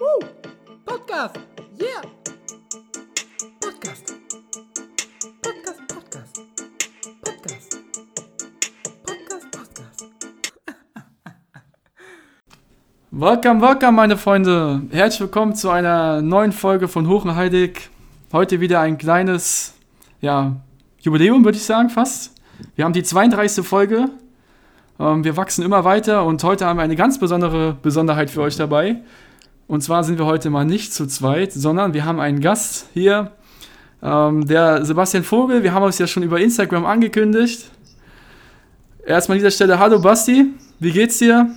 Woo! Podcast! Yeah! Podcast! Podcast, Podcast! Podcast! Podcast, Podcast! Welcome, welcome, meine Freunde. Herzlich willkommen zu einer neuen Folge von Hochenheidig. Heute wieder ein kleines, ja, Jubiläum, würde ich sagen, fast. Wir haben die 32. Folge. Ähm, wir wachsen immer weiter und heute haben wir eine ganz besondere Besonderheit für euch dabei. Und zwar sind wir heute mal nicht zu zweit, sondern wir haben einen Gast hier, ähm, der Sebastian Vogel. Wir haben uns ja schon über Instagram angekündigt. Erstmal an dieser Stelle, hallo Basti, wie geht's dir?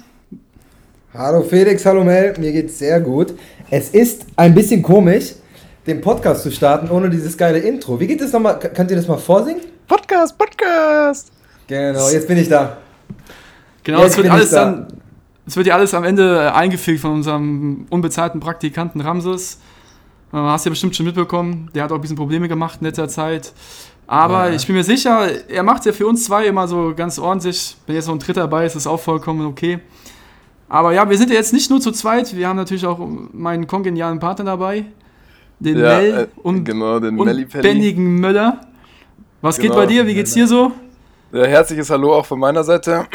Hallo Felix, hallo Mel, mir geht's sehr gut. Es ist ein bisschen komisch, den Podcast zu starten ohne dieses geile Intro. Wie geht das nochmal? Könnt ihr das mal vorsingen? Podcast, Podcast. Genau, jetzt bin ich da. Genau, Jetzt es wird bin ich alles da. dann, es wird ja alles am Ende äh, eingefügt von unserem unbezahlten Praktikanten Ramses. Äh, hast ja bestimmt schon mitbekommen, der hat auch ein bisschen Probleme gemacht in letzter Zeit. Aber Ja. ich bin mir sicher, er macht ja für uns zwei immer so ganz ordentlich. Wenn jetzt noch ein Dritter dabei ist, ist auch vollkommen okay. Aber ja, wir sind ja jetzt nicht nur zu zweit, wir haben natürlich auch meinen kongenialen Partner dabei, den Ja, Mel äh, und, genau, den und. Bennigen Möller. Was geht Genau. bei dir? Wie geht's dir so? Ja, herzliches Hallo auch von meiner Seite.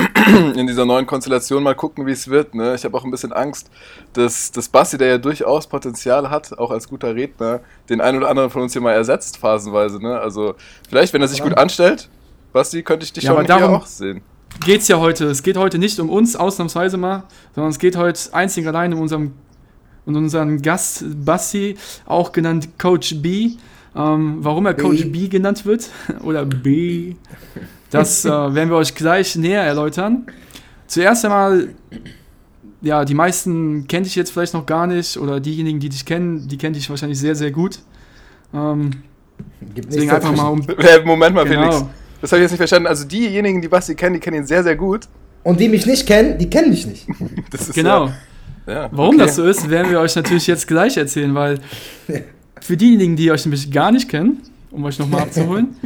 In dieser neuen Konstellation mal gucken, wie es wird. Ne? Ich habe auch ein bisschen Angst, dass, dass Basti, der ja durchaus Potenzial hat, auch als guter Redner, den einen oder anderen von uns hier mal ersetzt, phasenweise. Ne? Also vielleicht, wenn er sich gut anstellt, Basti, könnte ich dich Ja, schon aber hier auch sehen. geht's ja heute. Es geht heute nicht um uns, ausnahmsweise mal, sondern es geht heute einzig und allein um unserem, um unseren Gast Basti, auch genannt Coach B. Ähm, warum er B. Coach B genannt wird oder B, das äh, werden wir euch gleich näher erläutern. Zuerst einmal, ja, die meisten kennen dich jetzt vielleicht noch gar nicht oder diejenigen, die dich kennen, die kennen dich wahrscheinlich sehr, sehr gut. Ähm, Gibt deswegen einfach mal um. Moment mal, Genau. Felix. Das habe ich jetzt nicht verstanden. Also diejenigen, die Basti kennen, die kennen ihn sehr, sehr gut. Und die mich nicht kennen, die kennen mich nicht. Das ist Genau. Ja, ja, Warum okay. das so ist, werden wir euch natürlich jetzt gleich erzählen, weil für diejenigen, die euch nämlich gar nicht kennen, um euch nochmal abzuholen,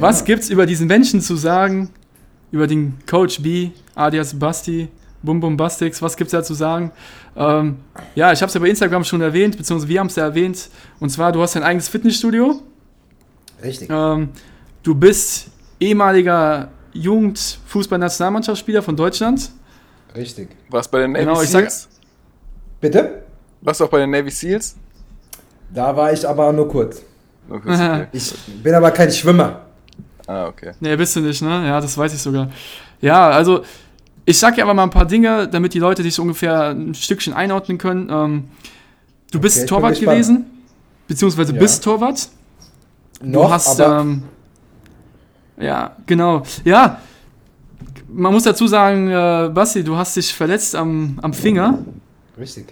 was gibt's über diesen Menschen zu sagen, über den Coach B, alias Basti, Bum Bum Bastix, was gibt's da zu sagen? Ähm, ja, ich habe es ja bei Instagram schon erwähnt, beziehungsweise wir haben es ja erwähnt, und zwar, du hast dein eigenes Fitnessstudio, Richtig. ähm, du bist ehemaliger Jugendfußballnationalmannschaftsspieler von Deutschland. Richtig. Warst bei den Navy Genau, ich sag- Seals? Bitte? Warst du auch bei den Navy Seals? Da war ich aber nur kurz. Okay, ist okay. Ich bin aber kein Schwimmer. Ah, okay. Nee, bist du nicht, ne? Ja, das weiß ich sogar. Ja, also ich sag dir aber mal ein paar Dinge, damit die Leute dich so ungefähr ein Stückchen einordnen können. Ähm, du bist Okay, Torwart gewesen, beziehungsweise Ja. bist Torwart. Noch, du hast, aber ähm, ja, genau. Ja, man muss dazu sagen, äh, Basti, du hast dich verletzt am, am Finger. richtig.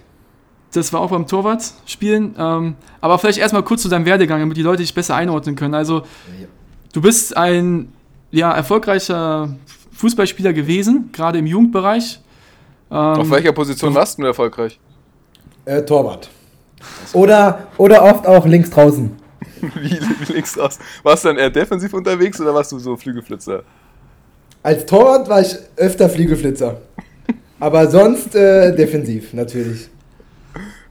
Das war auch beim Torwartspielen. Ähm, aber vielleicht erstmal kurz zu deinem Werdegang, damit die Leute dich besser einordnen können. Also, Ja. Du bist ein ja, erfolgreicher Fußballspieler gewesen, gerade im Jugendbereich. Ähm, Auf welcher Position warst du erfolgreich? Äh, Torwart. Oder, oder oft auch links draußen. Wie, links raus? Warst du dann eher defensiv unterwegs oder warst du so Flügelflitzer? Als Torwart war ich öfter Fliegelflitzer. Aber sonst äh, defensiv, natürlich.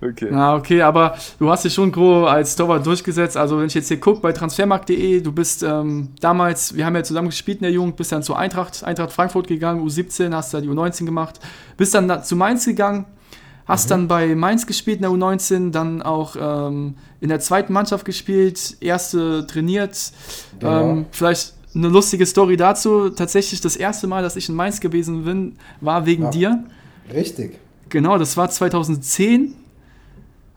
Okay. Ja, okay, aber du hast dich schon grob als Torwart durchgesetzt. Also, wenn ich jetzt hier gucke bei transfermarkt.de, du bist ähm, damals, wir haben ja zusammen gespielt in der Jugend, bist dann zu Eintracht, Eintracht Frankfurt gegangen, U17, hast da die U19 gemacht, bist dann da zu Mainz gegangen, hast dann bei Mainz gespielt in der U19, dann auch ähm, in der zweiten Mannschaft gespielt, erste trainiert. Genau. Ähm, vielleicht eine lustige Story dazu. Tatsächlich das erste Mal, dass ich in Mainz gewesen bin, war wegen Ja. dir. Richtig. Genau, das war 2010.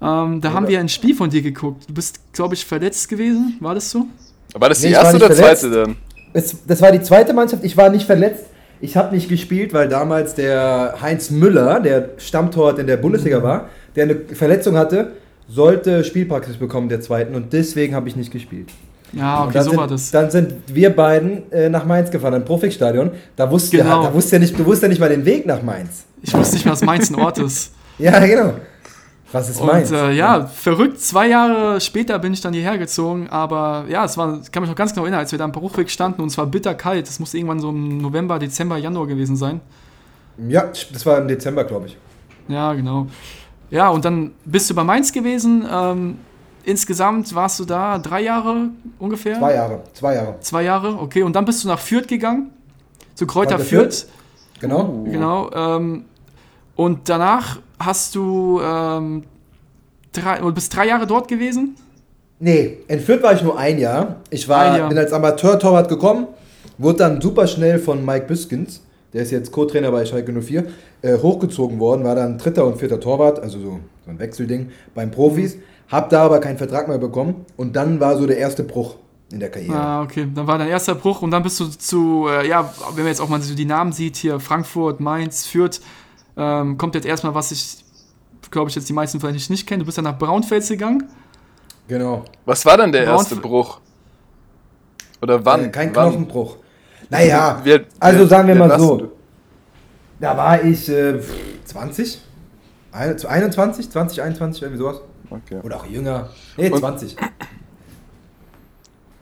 Ähm, da haben wir ein Spiel von dir geguckt. Du bist, glaube ich, verletzt gewesen. War das so? War das die Nee, erste nicht oder verletzt. zweite dann? Es, das war die zweite Mannschaft. Ich war nicht verletzt. Ich habe nicht gespielt, weil damals der Heinz Müller, der Stammtorwart in der Bundesliga war, der eine Verletzung hatte, sollte Spielpraxis bekommen der zweiten und deswegen habe ich nicht gespielt. Ja, okay, dann so sind, war das. Dann sind wir beiden äh, nach Mainz gefahren, ein Profikstadion. Da wusste, Genau. da wusste er nicht, du wusste ja nicht mal den Weg nach Mainz. Ich wusste nicht mehr, dass Mainz ein Ort ist. Ja, genau. Was ist Mainz? Und äh, ja, verrückt. Zwei Jahre später bin ich dann hierher gezogen. Aber ja, es war, ich kann mich noch ganz genau erinnern, als wir da am Bruchweg standen und es war bitterkalt. Es musste irgendwann so im November, Dezember, Januar gewesen sein. Ja, das war im Dezember, glaube ich. Ja, genau. Ja, und dann bist du bei Mainz gewesen. Ähm, insgesamt warst du da drei Jahre ungefähr? Zwei Jahre, zwei Jahre. Zwei Jahre, okay. Und dann bist du nach Fürth gegangen, zu Kräuter Kräuter Fürth. Genau. Genau. Ähm, und danach hast du ähm, drei, bist drei Jahre dort gewesen. Nee, in Fürth war ich nur ein Jahr. Ich war, Ein Jahr. bin als Amateur-Torwart gekommen, wurde dann super schnell von Mike Biskins, der ist jetzt Co-Trainer bei Schalke 04, äh, hochgezogen worden, war dann dritter und vierter Torwart, also so, so ein Wechselding beim Profis, hab da aber keinen Vertrag mehr bekommen und dann war so der erste Bruch in der Karriere. Ah, okay. Dann war dein erster Bruch und dann bist du zu, äh, ja, wenn man jetzt auch mal so die Namen sieht, hier Frankfurt, Mainz, Fürth, ähm, kommt jetzt erstmal, was ich, glaube ich, jetzt die meisten vielleicht nicht kennen. Du bist dann nach Braunfels gegangen. Genau. Was war denn der Braun- erste Bruch? Oder wann? Äh, kein wann? Knochenbruch. Naja, Wie alt- also sagen wir alt mal so. Da war ich äh, 20? Ein- 21, 20, 21, irgendwie sowas. Okay. Oder auch jünger. Nee, Und- 20.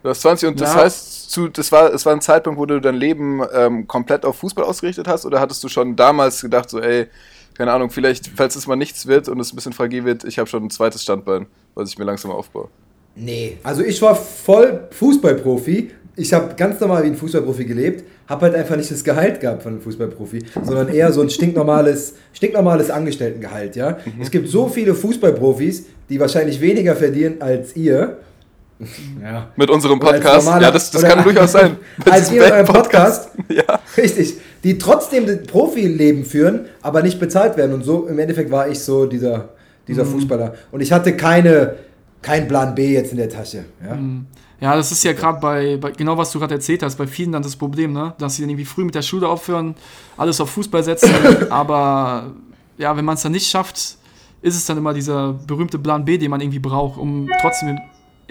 Du hast 20 und das Ja. heißt, zu, das war, es war ein Zeitpunkt, wo du dein Leben ähm, komplett auf Fußball ausgerichtet hast? Oder hattest du schon damals gedacht, so, ey, keine Ahnung, vielleicht, falls es mal nichts wird und es ein bisschen fragil wird, ich habe schon ein zweites Standbein, was ich mir langsam aufbaue? Nee, also ich war voll Fußballprofi. Ich habe ganz normal wie ein Fußballprofi gelebt, habe halt einfach nicht das Gehalt gehabt von einem Fußballprofi, sondern eher so ein stinknormales, stinknormales Angestelltengehalt, ja. Mhm. Es gibt so viele Fußballprofis, die wahrscheinlich weniger verdienen als ihr. Ja. Mit unserem Podcast? normaler- Ja, das, das kann durchaus sein. Als ihr in eurem Podcast. Ja. richtig, die trotzdem das Profileben führen, aber nicht bezahlt werden. Und so im Endeffekt war ich so dieser, dieser Mhm. Fußballer. Und ich hatte keine, kein Plan B jetzt in der Tasche. Ja? Mhm. Ja, das ist ja gerade bei, bei, genau was du gerade erzählt hast, bei vielen dann das Problem, ne? dass sie dann irgendwie früh mit der Schule aufhören, alles auf Fußball setzen, aber ja, wenn man es dann nicht schafft, ist es dann immer dieser berühmte Plan B, den man irgendwie braucht, um trotzdem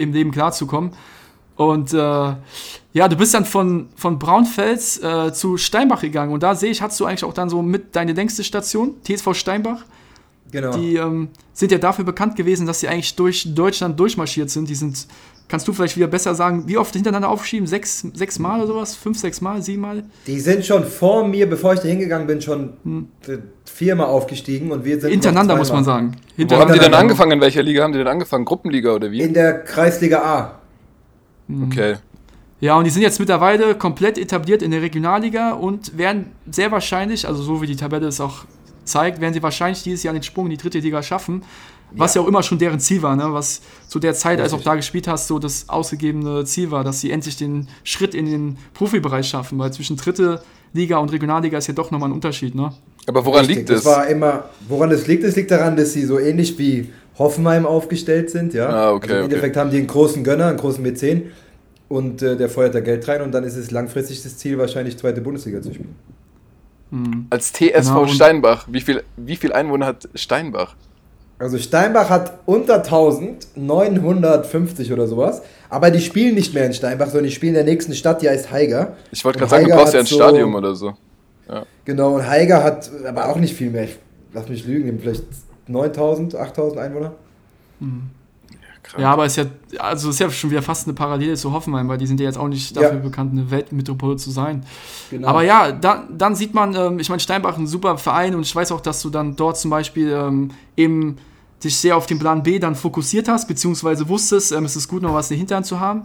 im, Leben klarzukommen. Und äh, ja, du bist dann von, von Braunfels äh, zu Steinbach gegangen und da sehe ich, hast du eigentlich auch dann so mit deine längste Station, TSV Steinbach. Genau. Die ähm, sind ja dafür bekannt gewesen, dass sie eigentlich durch Deutschland durchmarschiert sind. Die sind, kannst du vielleicht wieder besser sagen, wie oft hintereinander aufschieben? Sechs, sechs Mal oder sowas? Fünf, sechs Mal, sieben Mal? Die sind schon vor mir, bevor ich da hingegangen bin, schon äh, viermal aufgestiegen und wir sind. Hintereinander muss man sagen. Wo haben die denn angefangen? In welcher Liga haben die denn angefangen? Gruppenliga oder wie? In der Kreisliga A. Okay. Ja, und die sind jetzt mittlerweile komplett etabliert in der Regionalliga und werden sehr wahrscheinlich, also so wie die Tabelle es auch zeigt, werden sie wahrscheinlich dieses Jahr den Sprung in die dritte Liga schaffen. Was ja, auch immer schon deren Ziel war, ne? was zu der Zeit, als auch Richtig. da gespielt hast, so das ausgegebene Ziel war, dass sie endlich den Schritt in den Profibereich schaffen, weil zwischen dritte Liga und Regionalliga ist ja doch nochmal ein Unterschied. Ne? Aber woran Richtig, liegt das? es? war immer, woran das liegt, es liegt daran, dass sie so ähnlich wie Hoffenheim aufgestellt sind, ja. Ah, okay, also Im okay. Endeffekt haben die einen großen Gönner, einen großen Mäzen und äh, der feuert da Geld rein und dann ist es langfristig das Ziel, wahrscheinlich zweite Bundesliga zu spielen. Hm. Als TSV Genau, Steinbach. Wie viel, wie viel Einwohner hat Steinbach? Also Steinbach hat unter 1000, 950 oder sowas, aber die spielen nicht mehr in Steinbach, sondern die spielen in der nächsten Stadt, die heißt Haiger. Ich wollte gerade sagen, du brauchst ja hat ein so- Stadion oder so. Genau, und Haiger hat aber auch nicht viel mehr. Ich lass mich lügen, vielleicht 9000, 8000 Einwohner. Krank. Ja, aber ist ja, also ist ja schon wieder fast eine Parallele zu Hoffenheim, weil die sind ja jetzt auch nicht dafür Ja. bekannt, eine Weltmetropole zu sein. Genau. Aber ja, da, dann sieht man, ähm, ich meine, Steinbach ein super Verein und ich weiß auch, dass du dann dort zum Beispiel ähm, eben dich sehr auf den Plan B dann fokussiert hast, beziehungsweise wusstest, ähm, es ist gut, noch was in der Hinterhand zu haben.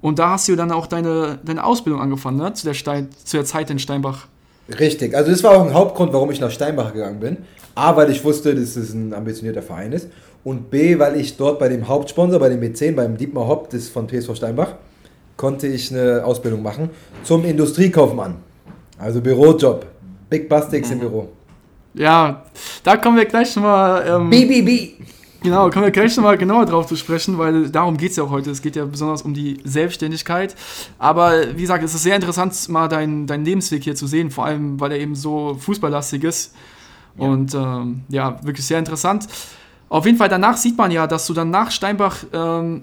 Und da hast du dann auch deine, deine Ausbildung angefangen, ne? Zu der, Stein, zu der Zeit in Steinbach. Richtig, also das war auch ein Hauptgrund, warum ich nach Steinbach gegangen bin. A, weil ich wusste, dass es ein ambitionierter Verein ist. Und B, weil ich dort bei dem Hauptsponsor, bei dem B10, beim Dietmar Hopp, das ist von TSV Steinbach, konnte ich eine Ausbildung machen zum Industriekaufmann. Also Bürojob. Big Bastix im Büro. Ja, da kommen wir gleich nochmal. Ähm, BBB! Genau, kommen wir gleich nochmal genauer drauf zu sprechen, weil darum geht es ja auch heute. Es geht ja besonders um die Selbstständigkeit. Aber wie gesagt, es ist sehr interessant, mal deinen deinen Lebensweg hier zu sehen, vor allem, weil er eben so fußballlastig ist. Und ähm, ja, wirklich sehr interessant. Auf jeden Fall, danach sieht man ja, dass du dann nach Steinbach ähm,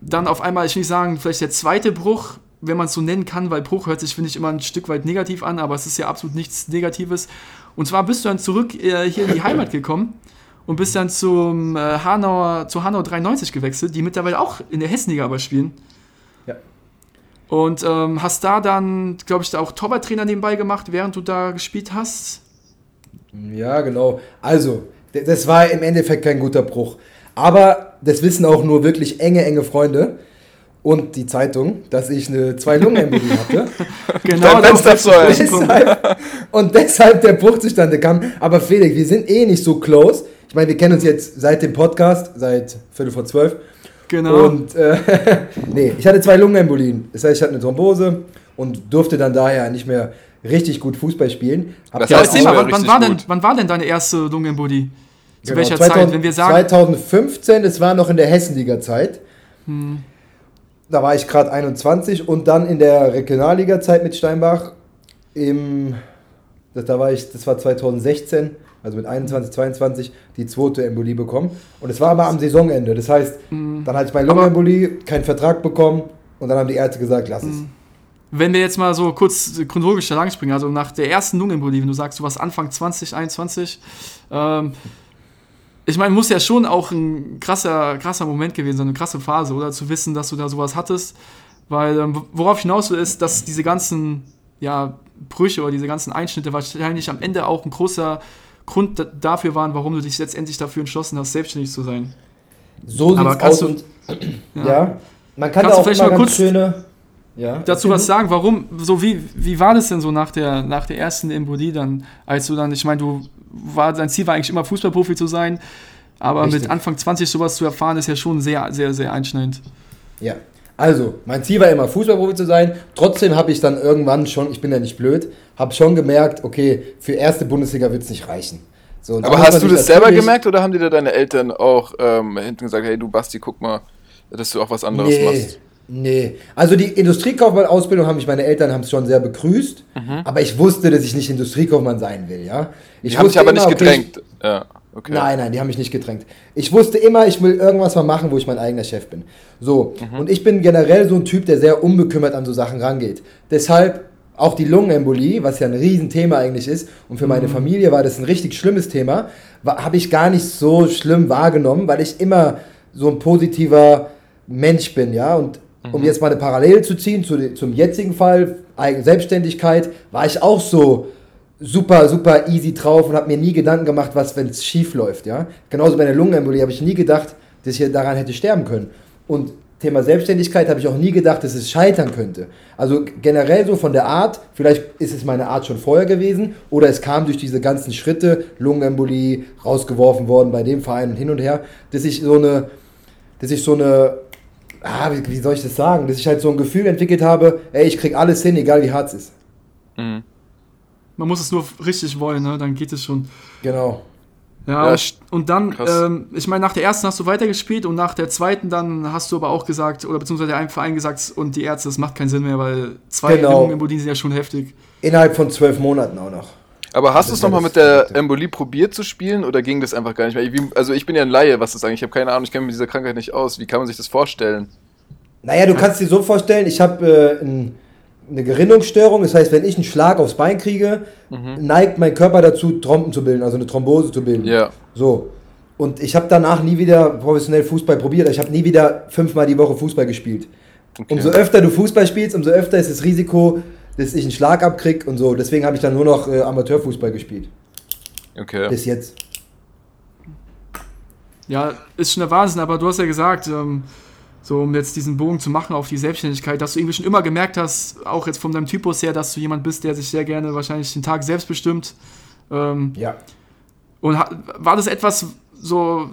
dann auf einmal, ich will nicht sagen, vielleicht der zweite Bruch, wenn man es so nennen kann, weil Bruch hört sich, finde ich, immer ein Stück weit negativ an, aber es ist ja absolut nichts Negatives. Und zwar bist du dann zurück äh, hier in die Heimat gekommen und bist dann zum äh, Hanauer, zu Hanau 93 gewechselt, die mittlerweile auch in der Hessenliga aber spielen. Ja. Und ähm, hast da dann, glaube ich, da auch Torwarttrainer nebenbei gemacht, während du da gespielt hast. Ja, genau. Also, Das war im Endeffekt kein guter Bruch. Aber das wissen auch nur wirklich enge, enge Freunde und die Zeitung, dass ich eine zwei Lungenembolie hatte. Genau, ein. deshalb, und deshalb der Bruch zustande kam. Aber Felix, wir sind eh nicht so close. Ich meine, wir kennen uns jetzt seit dem Podcast, seit Viertel vor zwölf. genau. Und äh, nee, ich hatte zwei Lungenembolien. Das heißt, ich hatte eine Thrombose und durfte dann daher nicht mehr richtig gut Fußball spielen. Hab Das heißt, das mal, wann, wann, war denn, wann war denn deine erste Lungenembolie? Zu Genau, welcher 2000 Zeit? Wenn wir sagen, 2015, das war noch in der Hessenliga-Zeit. Da war ich gerade 21 und dann in der Regionalliga-Zeit mit Steinbach. Im, das, da war ich, das war 2016, also mit 21, 22, die zweite Embolie bekommen. Und es war aber am Saisonende. Das heißt, dann hatte ich meine Lungenembolie, keinen Vertrag bekommen und dann haben die Ärzte gesagt, lass es. wenn wir jetzt mal so kurz chronologisch da lang springen, also nach der ersten Lungenembolie, wenn du sagst, du warst Anfang 2021, ähm, ich meine, muss ja schon auch ein krasser, krasser Moment gewesen sein, eine krasse Phase, oder? Zu wissen, dass du da sowas hattest. Weil, ähm, worauf ich hinaus will, ist, dass diese ganzen ja, Brüche oder diese ganzen Einschnitte wahrscheinlich am Ende auch ein großer Grund da- dafür waren, warum du dich letztendlich dafür entschlossen hast, selbstständig zu sein. So sieht's aus du- und ja. man kann Kannst da du auch vielleicht mal ganz kurz schöne ja, dazu was du. sagen? Warum, so wie, wie war das denn so nach der, nach der ersten Embolie dann, als du dann, ich meine, du war, dein Ziel war eigentlich immer Fußballprofi zu sein, aber Richtig. mit Anfang 20 sowas zu erfahren, ist ja schon sehr, sehr, sehr einschneidend. Ja, also mein Ziel war immer Fußballprofi zu sein. Trotzdem habe ich dann irgendwann schon, ich bin ja nicht blöd, habe schon gemerkt, okay, für erste Bundesliga wird es nicht reichen. So, Aber hast du das selber gemerkt oder haben dir da deine Eltern auch ähm, hinten gesagt, hey du Basti, guck mal, dass du auch was anderes Nee, machst? Nee. Also die Industriekaufmann-Ausbildung haben mich meine Eltern haben es schon sehr begrüßt, aber ich wusste, dass ich nicht Industriekaufmann sein will, ja. Ich Die haben dich aber immer, nicht okay, gedrängt. ja, okay. Nein, nein, die haben mich nicht gedrängt. Ich wusste immer, ich will irgendwas mal machen, wo ich mein eigener Chef bin. So, und ich bin generell so ein Typ, der sehr unbekümmert an so Sachen rangeht. Deshalb auch die Lungenembolie, was ja ein Riesenthema eigentlich ist, und für meine Familie war das ein richtig schlimmes Thema, habe ich gar nicht so schlimm wahrgenommen, weil ich immer so ein positiver Mensch bin, ja. Und um jetzt mal eine Parallele zu ziehen zu, zum jetzigen Fall, Eigen Selbstständigkeit, war ich auch so super, super easy drauf und habe mir nie Gedanken gemacht, was, wenn es schief läuft, ja. Genauso bei der Lungenembolie habe ich nie gedacht, dass ich daran hätte sterben können. Und Thema Selbstständigkeit habe ich auch nie gedacht, dass es scheitern könnte. Also generell so von der Art, vielleicht ist es meine Art schon vorher gewesen oder es kam durch diese ganzen Schritte, Lungenembolie, rausgeworfen worden bei dem Verein und hin und her, dass ich so eine, dass ich so eine, ah, wie, wie soll ich das sagen, dass ich halt so ein Gefühl entwickelt habe, ey, ich krieg alles hin, egal wie hart es ist. Mhm. Man muss es nur richtig wollen, ne? dann geht es schon. Genau. Ja, Ja, und- dann, ähm, ich meine, nach der ersten hast du weitergespielt und nach der zweiten dann hast du aber auch gesagt, oder beziehungsweise der Verein gesagt und die Ärzte, das macht keinen Sinn mehr, weil zwei Genau. Lungenembolien sind ja schon heftig. Innerhalb von zwölf Monaten auch noch. Aber hast du es nochmal mit der. Embolie probiert zu spielen oder ging das einfach gar nicht mehr? Also ich bin ja ein Laie, was das eigentlich, ich habe keine Ahnung, ich kenne mich mit dieser Krankheit nicht aus. Wie kann man sich das vorstellen? Naja, du kannst dir so vorstellen, ich habe äh, ein, eine Gerinnungsstörung, das heißt, wenn ich einen Schlag aufs Bein kriege, neigt mein Körper dazu, Trompen zu bilden, also eine Thrombose zu bilden. Ja. So. Und ich habe danach nie wieder professionell Fußball probiert. Ich habe nie wieder fünfmal die Woche Fußball gespielt. Okay. Umso öfter du Fußball spielst, umso öfter ist das Risiko, dass ich einen Schlag abkrieg und so. Deswegen habe ich dann nur noch äh, Amateurfußball gespielt. Okay. Bis jetzt. Ja, ist schon der Wahnsinn, aber du hast ja gesagt, ähm, so um jetzt diesen Bogen zu machen auf die Selbstständigkeit, dass du irgendwie schon immer gemerkt hast, auch jetzt von deinem Typus her, dass du jemand bist, der sich sehr gerne wahrscheinlich den Tag selbst bestimmt. Ähm, Ja. und war das etwas so,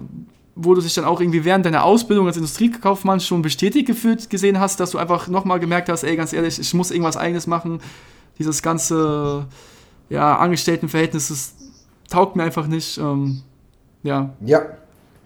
wo du dich dann auch irgendwie während deiner Ausbildung als Industriekaufmann schon bestätigt gefühlt gesehen hast, dass du einfach nochmal gemerkt hast, ey, ganz ehrlich, ich muss irgendwas eigenes machen. Dieses ganze ja, Angestelltenverhältnis, das taugt mir einfach nicht. Ähm, ja, Ja,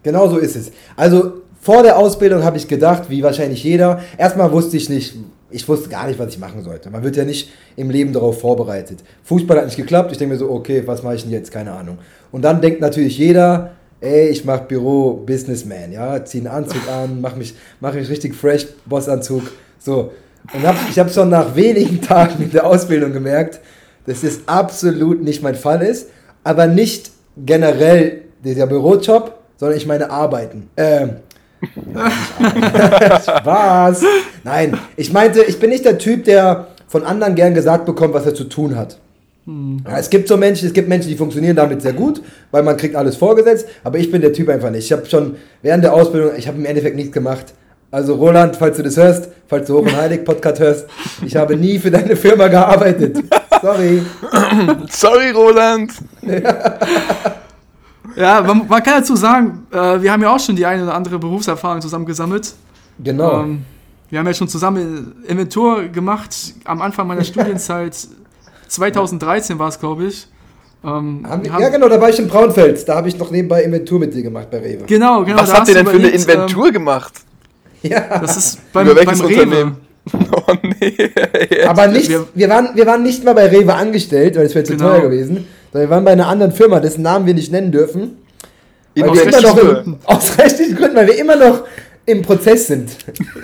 genau so ist es. Also vor der Ausbildung habe ich gedacht, wie wahrscheinlich jeder, erstmal wusste ich nicht, ich wusste gar nicht, was ich machen sollte. Man wird ja nicht im Leben darauf vorbereitet. Fußball hat nicht geklappt, ich denke mir so, okay, was mache ich denn jetzt? Keine Ahnung. Und dann denkt natürlich jeder, ey, ich mache Büro Businessman, ja, zieh einen Anzug an, mach mich, mach mich richtig fresh, Bossanzug, so. Und hab, ich habe schon nach wenigen Tagen in der Ausbildung gemerkt, dass das absolut nicht mein Fall ist, aber nicht generell dieser Bürojob, sondern ich meine Arbeiten. Ähm, was? Nein, ich meinte, ich bin nicht der Typ, der von anderen gern gesagt bekommt, was er zu tun hat. Ja, es gibt so Menschen, es gibt Menschen, die funktionieren damit sehr gut, weil man kriegt alles vorgesetzt, aber ich bin der Typ einfach nicht. Ich habe schon während der Ausbildung, ich habe im Endeffekt nichts gemacht. Also Roland, falls du das hörst, falls du Hoch und Heilig Podcast hörst, ich habe nie für deine Firma gearbeitet. Sorry. Sorry, Roland. Ja, man, man kann dazu sagen, äh, wir haben ja auch schon die eine oder andere Berufserfahrung zusammen gesammelt. Genau. Ähm, wir haben ja schon zusammen Inventur gemacht am Anfang meiner Studienzeit. 2013 war es, glaube ich. Ähm, haben wir, haben- ja, genau, da war ich in Braunfels. Da habe ich noch nebenbei Inventur mit dir gemacht bei Rewe. Genau, genau. Was habt ihr denn für eine überlegt, Inventur gemacht? Ja. Ähm, das ist beim, Über beim welches Rewe. Unternehmen? Oh nee. Aber nicht, Wir- wir, waren, wir waren nicht mal bei Rewe angestellt, weil es wäre zu Genau. teuer gewesen. Sondern wir waren bei einer anderen Firma, dessen Namen wir nicht nennen dürfen. Weil In wir immer noch im, aus rechtlichen Gründen, weil wir immer noch im Prozess sind.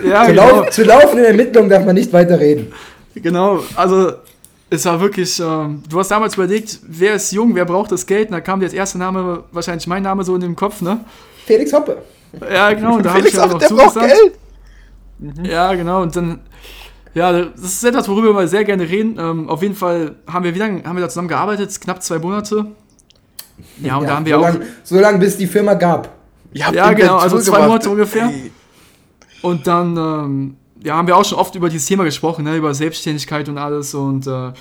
Ja, zu, genau. lau zu laufenden Ermittlungen darf man nicht weiter reden. Genau, also es war wirklich, ähm, du hast damals überlegt, wer ist jung, wer braucht das Geld? Und da kam dir als erster Name wahrscheinlich mein Name so in den Kopf, ne? Felix Hoppe. Ja, genau, und da habe ich Felix, ja auch, noch der braucht zugesagt. Geld. Ja, genau, und dann, ja, das ist etwas, worüber wir sehr gerne reden. Ähm, auf jeden Fall haben wir, wie lange haben wir da zusammen gearbeitet? Knapp zwei Monate. Ja, und da haben wir so auch, Lang, so lange, bis die Firma gab. Ja, genau, also zwei gemacht. Monate ungefähr. Ey. Und dann ähm, ja, haben wir auch schon oft über dieses Thema gesprochen, ne, über Selbstständigkeit und alles. Und äh,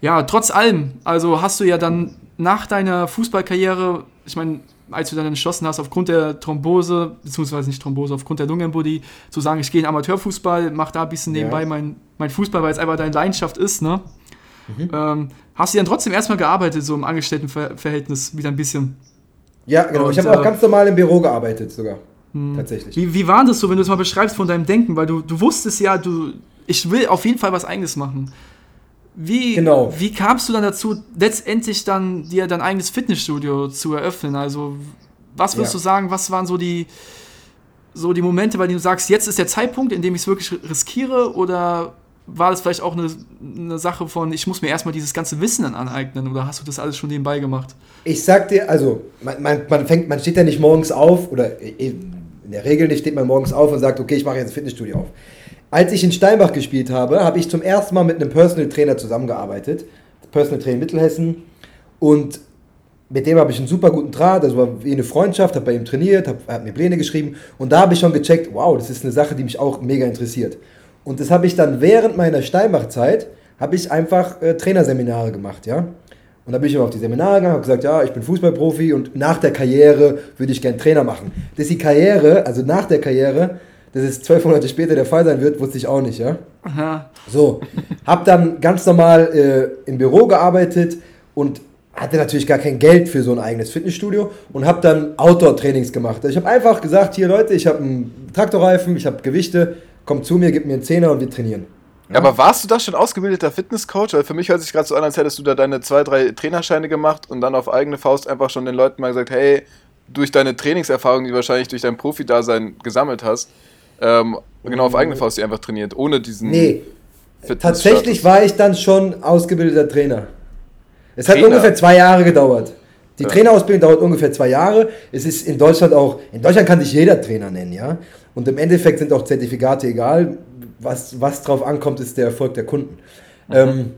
ja, trotz allem, also hast du ja dann nach deiner Fußballkarriere, ich meine, als du dann entschlossen hast, aufgrund der Thrombose, beziehungsweise nicht Thrombose, aufgrund der Lungenembolie, zu sagen, ich gehe in Amateurfußball, mach da ein bisschen Ja. nebenbei mein, mein Fußball, weil es einfach deine Leidenschaft ist, ne? Ähm, hast du dann trotzdem erstmal gearbeitet, so im Angestelltenverhältnis, wieder ein bisschen. Ja, genau. Und, ich habe auch äh, ganz normal im Büro gearbeitet sogar. Tatsächlich. Wie, wie war das so, wenn du es mal beschreibst von deinem Denken? Weil du, du wusstest ja, du, ich will auf jeden Fall was Eigenes machen. Wie, Genau. wie kamst du dann dazu, letztendlich dann dir dein eigenes Fitnessstudio zu eröffnen? Also, was würdest Ja. du sagen, was waren so die, so die Momente, bei denen du sagst, jetzt ist der Zeitpunkt, in dem ich es wirklich riskiere? Oder war das vielleicht auch eine, eine Sache von, ich muss mir erstmal dieses ganze Wissen dann aneignen? Oder hast du das alles schon nebenbei gemacht? Ich sag dir, also, man, man, man, fängt, man steht ja nicht morgens auf, oder in der Regel nicht steht man morgens auf und sagt, okay, ich mache jetzt ein Fitnessstudio auf. Als ich in Steinbach gespielt habe, habe ich zum ersten Mal mit einem Personal Trainer zusammengearbeitet. Personal Trainer Mittelhessen. Und mit dem habe ich einen super guten Draht, also war wie eine Freundschaft, habe bei ihm trainiert, hab, er hat mir Pläne geschrieben und da habe ich schon gecheckt, wow, das ist eine Sache, die mich auch mega interessiert. Und das habe ich dann während meiner Steinbach-Zeit, habe ich einfach äh, Trainerseminare gemacht, ja. Und da bin ich immer auf die Seminare gegangen, habe gesagt, ja, ich bin Fußballprofi und nach der Karriere würde ich gern Trainer machen. Dass die Karriere, also nach der Karriere, dass es zwölf Monate später der Fall sein wird, wusste ich auch nicht, ja. Ja, So, habe dann ganz normal äh, im Büro gearbeitet und hatte natürlich gar kein Geld für so ein eigenes Fitnessstudio und habe dann Outdoor-Trainings gemacht. Also ich habe einfach gesagt, hier Leute, ich habe einen Traktorreifen, ich habe Gewichte, kommt zu mir, gib mir einen Zehner und wir trainieren. Ja, aber warst du da schon ausgebildeter Fitnesscoach? Weil für mich hört sich gerade so an, als hättest du da deine zwei, drei Trainerscheine gemacht und dann auf eigene Faust einfach schon den Leuten mal gesagt, hey, durch deine Trainingserfahrung, die du wahrscheinlich durch dein Profi-Dasein gesammelt hast, ähm, genau auf eigene Faust die einfach trainiert, ohne diesen Nee, tatsächlich war ich dann schon ausgebildeter Trainer. Es hat Trainer? ungefähr zwei Jahre gedauert. Die Ja. Trainerausbildung dauert ungefähr zwei Jahre. Es ist in Deutschland auch, in Deutschland kann sich jeder Trainer nennen, ja. Und im Endeffekt sind auch Zertifikate egal. Was, was drauf ankommt, ist der Erfolg der Kunden. Ähm,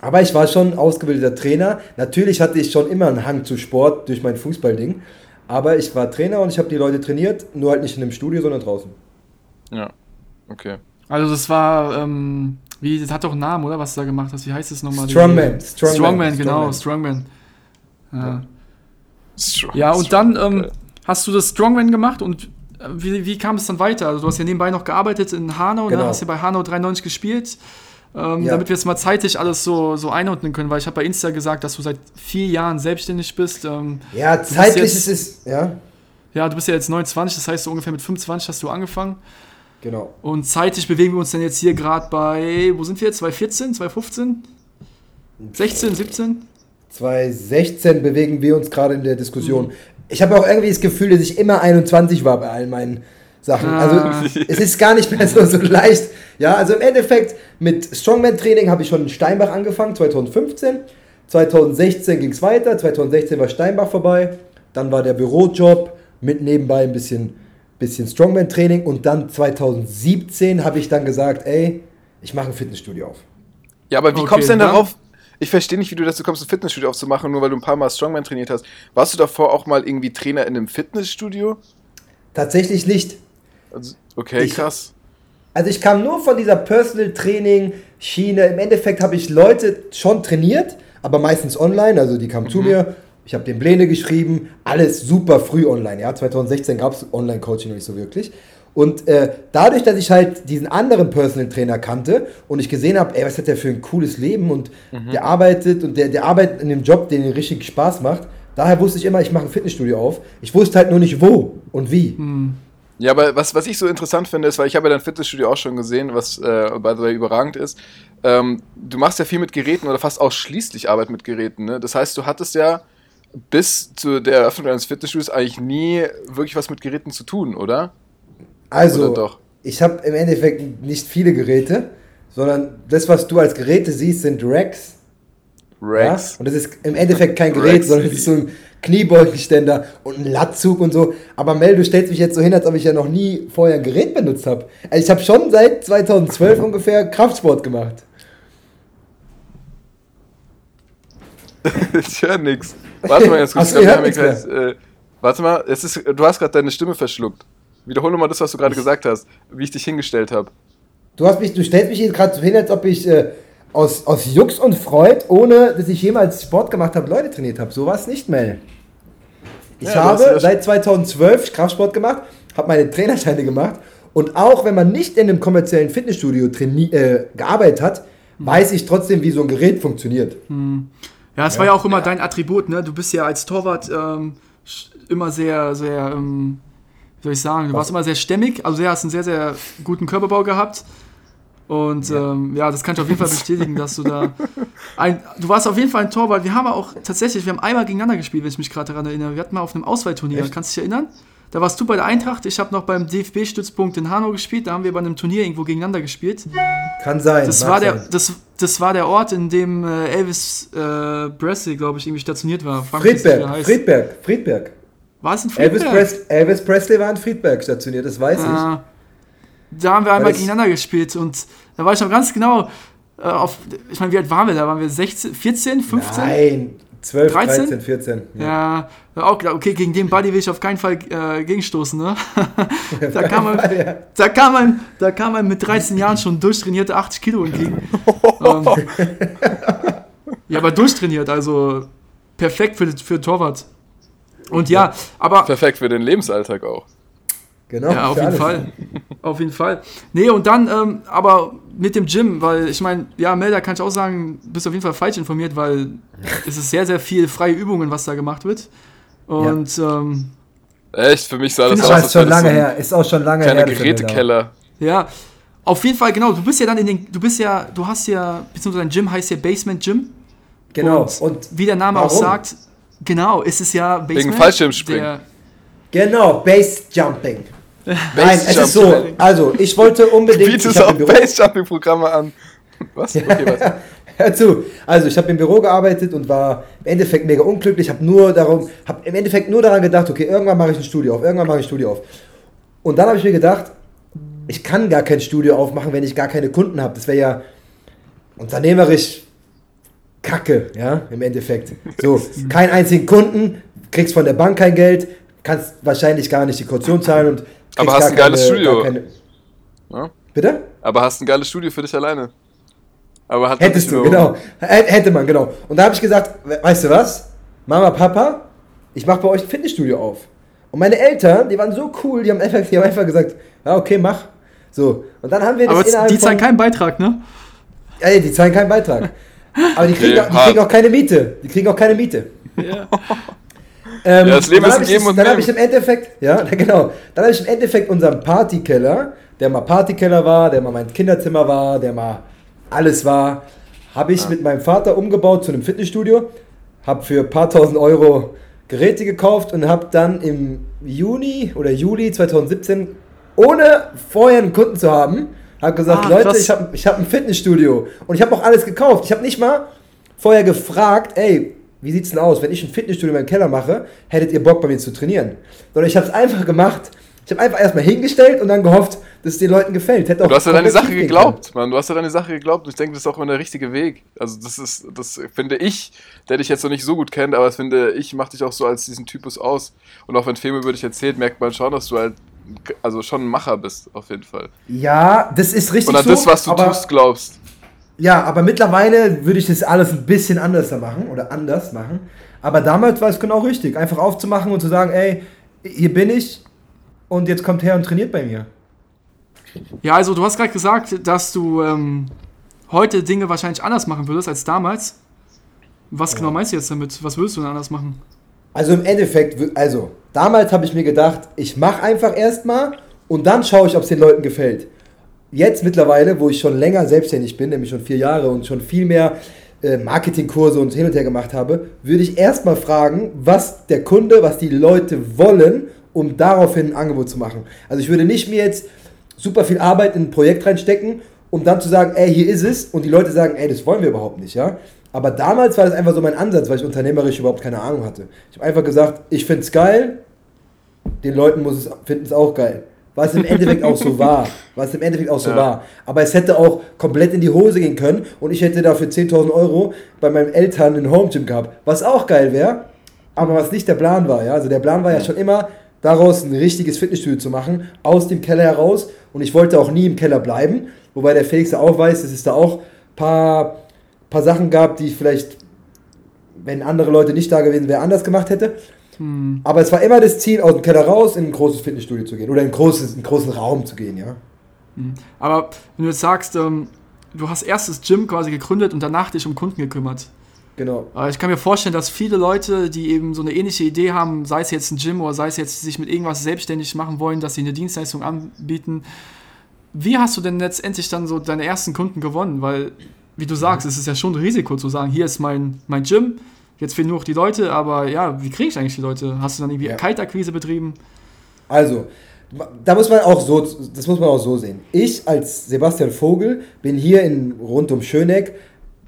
aber ich war schon ausgebildeter Trainer. Natürlich hatte ich schon immer einen Hang zu Sport durch mein Fußballding. Aber ich war Trainer und ich habe die Leute trainiert, nur halt nicht in einem Studio, sondern draußen. Ja, okay. Also das war, ähm, wie, das hat doch einen Namen, oder? Was du da gemacht hast. Wie heißt das nochmal? Strongman. Strongman, Strongman, genau, Strongman. Strongman. Ja. Strong, ja, und strong, dann ähm, hast du das Strongman gemacht und wie, wie kam es dann weiter? Also du hast ja nebenbei noch gearbeitet in Hanau, Genau. ne? hast ja bei Hanau 93 gespielt. Ähm, Ja. Damit wir jetzt mal zeitlich alles so, so einordnen können, weil ich habe bei Insta gesagt, dass du seit vier Jahren selbstständig bist. Ähm, Ja, bist zeitlich jetzt- ist es, ja, ja, du bist ja jetzt 29, das heißt so ungefähr mit 25 hast du angefangen. genau. Und zeitlich bewegen wir uns dann jetzt hier gerade bei, wo sind wir jetzt? 2014, 2015? 16, 17? 2016 bewegen wir uns gerade in der Diskussion. Ich habe auch irgendwie das Gefühl, dass ich immer 21 war bei all meinen Sachen. Ah. Also es ist gar nicht mehr so, so leicht. Ja, also im Endeffekt mit Strongman-Training habe ich schon in Steinbach angefangen, 2015. 2016 ging es weiter, 2016 war Steinbach vorbei. Dann war der Bürojob mit nebenbei ein bisschen, bisschen Strongman-Training. Und dann 2017 habe ich dann gesagt, ey, ich mache ein Fitnessstudio auf. Ja, aber wie Okay, kommst du denn darauf? Ich verstehe nicht, wie du dazu kommst, ein Fitnessstudio aufzumachen, nur weil du ein paar Mal Strongman trainiert hast. Warst du davor auch mal irgendwie Trainer in einem Fitnessstudio? Tatsächlich nicht. Also, okay, Ich- krass. Also ich kam nur von dieser Personal Training Schiene. Im Endeffekt habe ich Leute schon trainiert, aber meistens online. Also die kamen zu mir. Ich habe den Pläne geschrieben. Alles super früh online. Ja, 2016 gab es Online-Coaching noch nicht so wirklich. Und äh, dadurch, dass ich halt diesen anderen Personal Trainer kannte und ich gesehen habe, ey, was hat der für ein cooles Leben und der arbeitet und der, der arbeitet in dem Job, den ihm richtig Spaß macht. Daher wusste ich immer, ich mache ein Fitnessstudio auf. Ich wusste halt nur nicht wo und wie. Ja, aber was, was ich so interessant finde, ist, weil ich habe ja dein Fitnessstudio auch schon gesehen, was äh, by the way überragend ist. Ähm, du machst ja viel mit Geräten oder fast ausschließlich Arbeit mit Geräten. Ne? Das heißt, du hattest ja bis zu der Eröffnung deines Fitnessstudios eigentlich nie wirklich was mit Geräten zu tun, oder? Also, ich habe im Endeffekt nicht viele Geräte, sondern das, was du als Geräte siehst, sind Racks. Racks. Ja? Und das ist im Endeffekt kein Gerät, Racks. sondern es ist so ein Kniebeugenständer und ein Latzug und so. Aber Mel, du stellst mich jetzt so hin, als ob ich ja noch nie vorher ein Gerät benutzt habe. Also ich habe schon seit 2012 ungefähr Kraftsport gemacht. ich höre nix. Warte mal, jetzt kurz. wir haben nichts gleich, äh, warte mal, es ist, du hast gerade deine Stimme verschluckt. Wiederhole mal das, was du gerade gesagt hast, wie ich dich hingestellt habe. Du, hast mich, du stellst mich hier gerade so hin, als ob ich äh, aus, aus Jux und Freud, ohne dass ich jemals Sport gemacht habe, Leute trainiert habe. So war es nicht, Mel. Ich Ja, habe ja- seit 2012 Kraftsport gemacht, habe meine Trainerscheine gemacht und auch wenn man nicht in einem kommerziellen Fitnessstudio äh, gearbeitet hat, weiß ich trotzdem, wie so ein Gerät funktioniert. Ja, es war ja auch immer dein Attribut, ne? Du bist ja als Torwart ähm, immer sehr, sehr, ähm, wie soll ich sagen, du warst immer sehr stämmig, also du hast einen sehr, sehr guten Körperbau gehabt. Und ja. Ähm, ja, das kann ich auf jeden Fall bestätigen, dass du da. Ein, du warst auf jeden Fall ein Torwart. Wir haben auch tatsächlich, wir haben einmal gegeneinander gespielt, wenn ich mich gerade daran erinnere. Wir hatten mal auf einem Auswahlturnier, Echt? kannst du dich erinnern? Da warst du bei der Eintracht, ich habe noch beim DFB-Stützpunkt in Hanau gespielt, da haben wir bei einem Turnier irgendwo gegeneinander gespielt. Kann sein. Das war, der, sein. das, das war der Ort, in dem äh, Elvis äh, Presley, glaube ich, irgendwie stationiert war. Er Friedberg. Friedberg, Friedberg. War es in Elvis, Friedberg? Pres Elvis Presley war in Friedberg stationiert, das weiß Ja. da haben wir einmal das- gegeneinander gespielt und da war ich noch ganz genau äh, auf, ich meine, wie alt waren wir da? Waren wir 16, 14, ich. 15? Nein, 12, 13? 13, 14. Ja, war auch klar, okay, gegen den Buddy will ich auf keinen Fall äh, gegenstoßen, ne? da, kam man, Ja. da, kam man, da kam man mit 13 Jahren schon durchtrainierte 80 Kilo entgegen. ähm, ja, aber durchtrainiert, also perfekt für, für Torwart. Und ja, aber Perfekt für den Lebensalltag auch. Genau, Ja, auf jeden alles. Fall. Auf jeden Fall. Nee, und dann, ähm, aber mit dem Gym, weil ich meine, ja, Melda, kann ich auch sagen, bist auf jeden Fall falsch informiert, weil es ist sehr, sehr viel freie Übungen, was da gemacht wird. Und ähm, Echt, für mich sah das Das aus, jetzt schon lange her. Ist auch schon lange kleiner her. da- Gerätekeller. ja, auf jeden Fall, genau, du bist ja dann in den, du bist ja, du hast ja, beziehungsweise dein Gym heißt ja Basement Gym. Genau. Und, Und, wie der Name auch warum? sagt, genau, ist es ja Basement. Fallschirmspringen. der- genau, Base Jumping. Nein, es ist so. Jumping. Also, ich wollte unbedingt. Bietest auch im Büro, Base-Jumping-Programme an. Was? Okay, warte. Hör zu. Also, ich habe im Büro gearbeitet und war im Endeffekt mega unglücklich. Habe nur darum, habe im Endeffekt nur daran gedacht, okay, irgendwann mache ich ein Studio auf, irgendwann mache ich ein Studio auf. Und dann habe ich mir gedacht, ich kann gar kein Studio aufmachen, wenn ich gar keine Kunden habe. Das wäre ja unternehmerisch Kacke, ja, im Endeffekt. So, keinen einzigen Kunden, kriegst von der Bank kein Geld, kannst wahrscheinlich gar nicht die Kaution zahlen und Aber hast ein geiles keine- Studio. keine- Ja? Bitte? Aber hast ein geiles Studio für dich alleine. Aber hat Hättest du, genau. Hätte man, genau. Und da habe ich gesagt, we- weißt du was? Mama, Papa, ich mache bei euch ein Fitnessstudio auf. Und meine Eltern, die waren so cool, die haben einfach, die haben einfach gesagt, ja, okay, mach. So. Und dann haben wir das Aber innerhalb die zahlen keinen Beitrag, ne? Ja, die zahlen keinen Beitrag. Aber die kriegen, Nee, auch, die kriegen auch keine Miete. Die kriegen auch keine Miete. Ja. Ähm, Ja, das Leben ist hab ein ich Geben und Dann habe ich im Endeffekt, ja, genau. Dann habe ich im Endeffekt unseren Partykeller, der mal Partykeller war, der mal mein Kinderzimmer war, der mal alles war, habe ich mit meinem Vater umgebaut zu einem Fitnessstudio, habe für ein paar tausend Euro Geräte gekauft und habe dann im Juni oder Juli 2017, ohne vorher einen Kunden zu haben, habe gesagt, Ah, Leute, krass. ich habe ich hab ein Fitnessstudio und ich habe auch alles gekauft. Ich habe nicht mal vorher gefragt, ey, wie sieht's denn aus, wenn ich ein Fitnessstudio in meinem Keller mache, hättet ihr Bock bei mir zu trainieren? Sondern ich habe es einfach gemacht. Ich habe einfach erstmal hingestellt und dann gehofft, dass es den Leuten gefällt. Hätte auch Du hast ja deine Sache geglaubt, Mann. Du hast ja deine Sache geglaubt und ich denke, das ist auch immer der richtige Weg. Also das ist, das finde ich, der dich jetzt noch nicht so gut kennt, aber das finde ich, macht dich auch so als diesen Typus aus. Und auch wenn Film über dich erzählt, merkt man schon, dass du halt, also schon ein Macher bist, auf jeden Fall. Ja, das ist richtig Und an so. das, was du aber, tust, glaubst. Ja, aber mittlerweile würde ich das alles ein bisschen anders machen oder anders machen. Aber damals war es genau richtig, einfach aufzumachen und zu sagen, ey, hier bin ich und jetzt kommt her und trainiert bei mir. Ja, also du hast gerade gesagt, dass du ähm, heute Dinge wahrscheinlich anders machen würdest als damals. Was genau meinst du jetzt damit? Was würdest du denn anders machen? Also im Endeffekt, also damals habe ich mir gedacht, ich mache einfach erstmal und dann schaue ich, ob es den Leuten gefällt. Jetzt mittlerweile, wo ich schon länger selbstständig bin, nämlich schon vier Jahre und schon viel mehr äh, Marketingkurse und hin und her gemacht habe, würde ich erstmal fragen, was der Kunde, was die Leute wollen, um daraufhin ein Angebot zu machen. Also ich würde nicht mir jetzt super viel Arbeit in ein Projekt reinstecken, um dann zu sagen, ey, hier ist es und die Leute sagen, ey, das wollen wir überhaupt nicht, ja. Aber damals war das einfach so mein Ansatz, weil ich unternehmerisch überhaupt keine Ahnung hatte. Ich habe einfach gesagt, ich finde es geil, den Leuten muss es finden es auch geil. Was im Endeffekt auch so war. Was im Endeffekt auch so Ja. war. Aber es hätte auch komplett in die Hose gehen können und ich hätte dafür 10.000 Euro bei meinen Eltern ein Home Gym gehabt. Was auch geil wäre, aber was nicht der Plan war. Ja? Also der Plan war ja schon immer, daraus ein richtiges Fitnessstudio zu machen, aus dem Keller heraus. Und ich wollte auch nie im Keller bleiben. Wobei der Felix ja auch weiß, dass es da auch ein paar, paar Sachen gab, die ich vielleicht, wenn andere Leute nicht da gewesen wären, anders gemacht hätte. Aber es war immer das Ziel, aus dem Keller raus in ein großes Fitnessstudio zu gehen oder in großes, einen großen Raum zu gehen, ja. Aber wenn du jetzt sagst, ähm, du hast erst das Gym quasi gegründet und danach dich um Kunden gekümmert. Genau. Ich kann mir vorstellen, dass viele Leute, die eben so eine ähnliche Idee haben, sei es jetzt ein Gym oder sei es jetzt sich mit irgendwas selbstständig machen wollen, dass sie eine Dienstleistung anbieten. Wie hast du denn letztendlich dann so deine ersten Kunden gewonnen? Weil, wie du sagst, es ist ja schon ein Risiko zu sagen, hier ist mein, mein Gym, jetzt fehlen nur noch die Leute, aber ja, wie kriege ich eigentlich die Leute? Hast du dann irgendwie Ja. Kaltakquise betrieben? Also, da muss man auch so, das muss man auch so sehen. Ich als Sebastian Vogel bin hier in rund um Schöneck.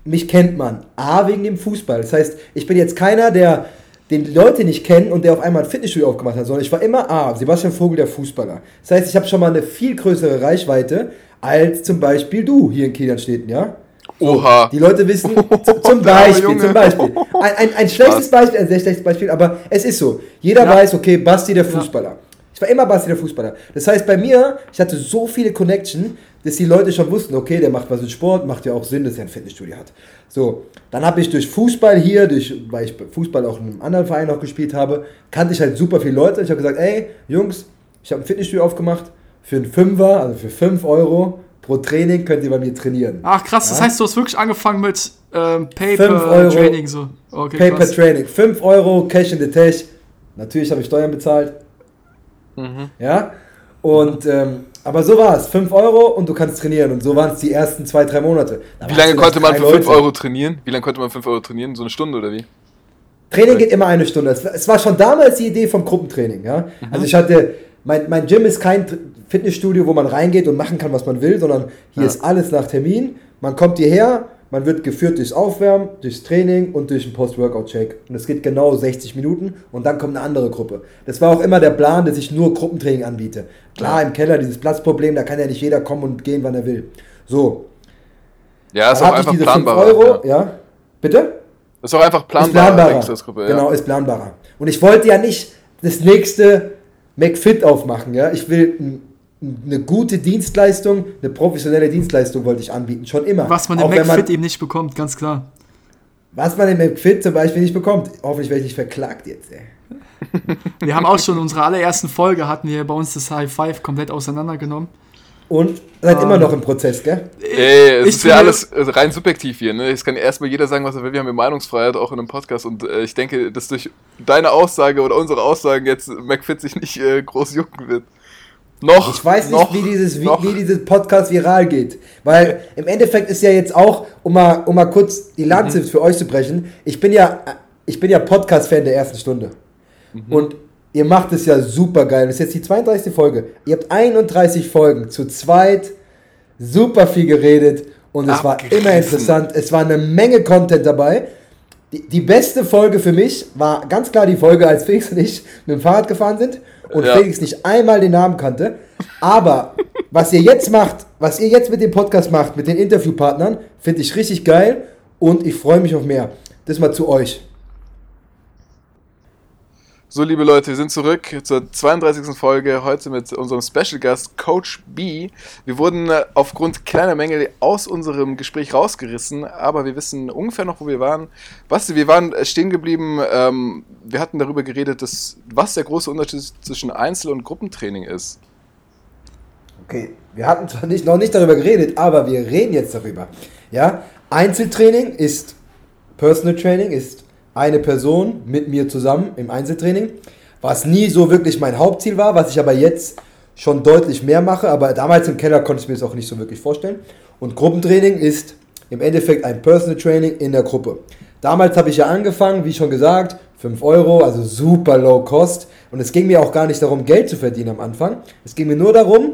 Mich kennt man. A, wegen dem Fußball. Das heißt, ich bin jetzt keiner, der den die Leute nicht kennen und der auf einmal ein Fitnessstudio aufgemacht hat, sondern ich war immer A, Sebastian Vogel, der Fußballer. Das heißt, ich habe schon mal eine viel größere Reichweite als zum Beispiel du hier in Kielerstetten, ja? Oha. Die Leute wissen, zum Beispiel, zum Beispiel. Ein, ein, ein schlechtes Beispiel, ein sehr schlechtes Beispiel, aber es ist so. Jeder Ja. weiß, okay, Basti der Fußballer. Ich war immer Basti der Fußballer. Das heißt, bei mir, ich hatte so viele Connection, dass die Leute schon wussten, okay, der macht was mit Sport, macht ja auch Sinn, dass er ein Fitnessstudio hat. So, dann habe ich durch Fußball hier, durch, weil ich Fußball auch in einem anderen Verein noch gespielt habe, kannte ich halt super viele Leute. Ich habe gesagt, ey, Jungs, ich habe ein Fitnessstudio aufgemacht für einen Fünfer, also für 5 Euro pro Training könnt ihr bei mir trainieren. Ach krass, das Ja. heißt, du hast wirklich angefangen mit ähm. Paper-Training so. Okay, Pay per krass. Training. 5 Euro, Cash in the Tash. Natürlich habe ich Steuern bezahlt. Mhm. Ja. Und, ähm, aber so war es. 5 Euro und du kannst trainieren. Und so waren es die ersten zwei, drei Monate. Da Wie lange konnte man für 5 Leute. Euro trainieren? Wie lange konnte man 5 Euro trainieren? So eine Stunde oder wie? Training geht immer eine Stunde. Es war- schon damals die Idee vom Gruppentraining. Ja? Mhm. Also ich hatte, mein, mein Gym ist kein Fitnessstudio, wo man reingeht und machen kann, was man will, sondern hier Ja. ist alles nach Termin. Man kommt hierher, man wird geführt durchs Aufwärmen, durchs Training und durch einen Post-Workout-Check. Und es geht genau 60 Minuten und dann kommt eine andere Gruppe. Das war auch immer der Plan, dass ich nur Gruppentraining anbiete. Klar, im Keller dieses Platzproblem, da kann ja nicht jeder kommen und gehen, wann er will. So, Ja, ist dann auch einfach diese 5 planbarer. Euro, Ja. ja. Bitte? Ist auch einfach ist planbarer. planbarer. Trainingsgruppe, ja. Genau, ist planbarer. Und ich wollte ja nicht das nächste McFit aufmachen, ja. Ich will n- eine gute Dienstleistung, eine professionelle Dienstleistung wollte ich anbieten, schon immer. Was man im McFit eben nicht bekommt, ganz klar. Was man im McFit zum Beispiel nicht bekommt. Hoffentlich werde ich nicht verklagt jetzt, ey. Wir haben auch schon in unserer allerersten Folge hatten wir bei uns das High Five komplett auseinandergenommen. Und seid Ah. immer noch im Prozess, gell? Ey, es Ich ist ja alles äh, rein subjektiv hier. Ne? Es kann erstmal jeder sagen, was er will. Wir haben ja Meinungsfreiheit auch in einem Podcast. Und äh, ich denke, dass durch deine Aussage oder unsere Aussagen jetzt McFit sich nicht äh, groß jucken wird. Noch. Ich weiß nicht, noch, wie, dieses, wie, wie dieses Podcast viral geht. Weil im Endeffekt ist ja jetzt auch, um mal, um mal kurz die Lanze für euch zu brechen, ich bin ja, ich bin ja Podcast-Fan der ersten Stunde. Und ihr macht es ja super geil. Das ist jetzt die 32. Folge. Ihr habt 31 Folgen zu zweit, super viel geredet und es war immer interessant. Es war eine Menge Content dabei. Die, die beste Folge für mich war ganz klar die Folge, als Felix und ich mit dem Fahrrad gefahren sind und Ja. Felix nicht einmal den Namen kannte. Aber was ihr jetzt macht, was ihr jetzt mit dem Podcast macht, mit den Interviewpartnern, finde ich richtig geil und ich freue mich auf mehr. Das mal zu euch. So, liebe Leute, wir sind zurück zur 32. Folge, heute mit unserem Special Gast Coach B. Wir wurden äh, aufgrund kleiner Mängel aus unserem Gespräch rausgerissen, aber wir wissen ungefähr noch, wo wir waren. Basti, wir waren stehen geblieben, ähm, wir hatten darüber geredet, dass, was der große Unterschied zwischen Einzel- und Gruppentraining ist. Okay, wir hatten zwar nicht, noch nicht darüber geredet, aber wir reden jetzt darüber. Ja, Einzeltraining ist Personal Training, ist eine Person mit mir zusammen im Einzeltraining, was nie so wirklich mein Hauptziel war, was ich aber jetzt schon deutlich mehr mache, aber damals im Keller konnte ich mir das auch nicht so wirklich vorstellen. Und Gruppentraining ist im Endeffekt ein Personal Training in der Gruppe. Damals habe ich ja angefangen, wie schon gesagt, 5 Euro, also super low cost. Und es ging mir auch gar nicht darum, Geld zu verdienen am Anfang. Es ging mir nur darum,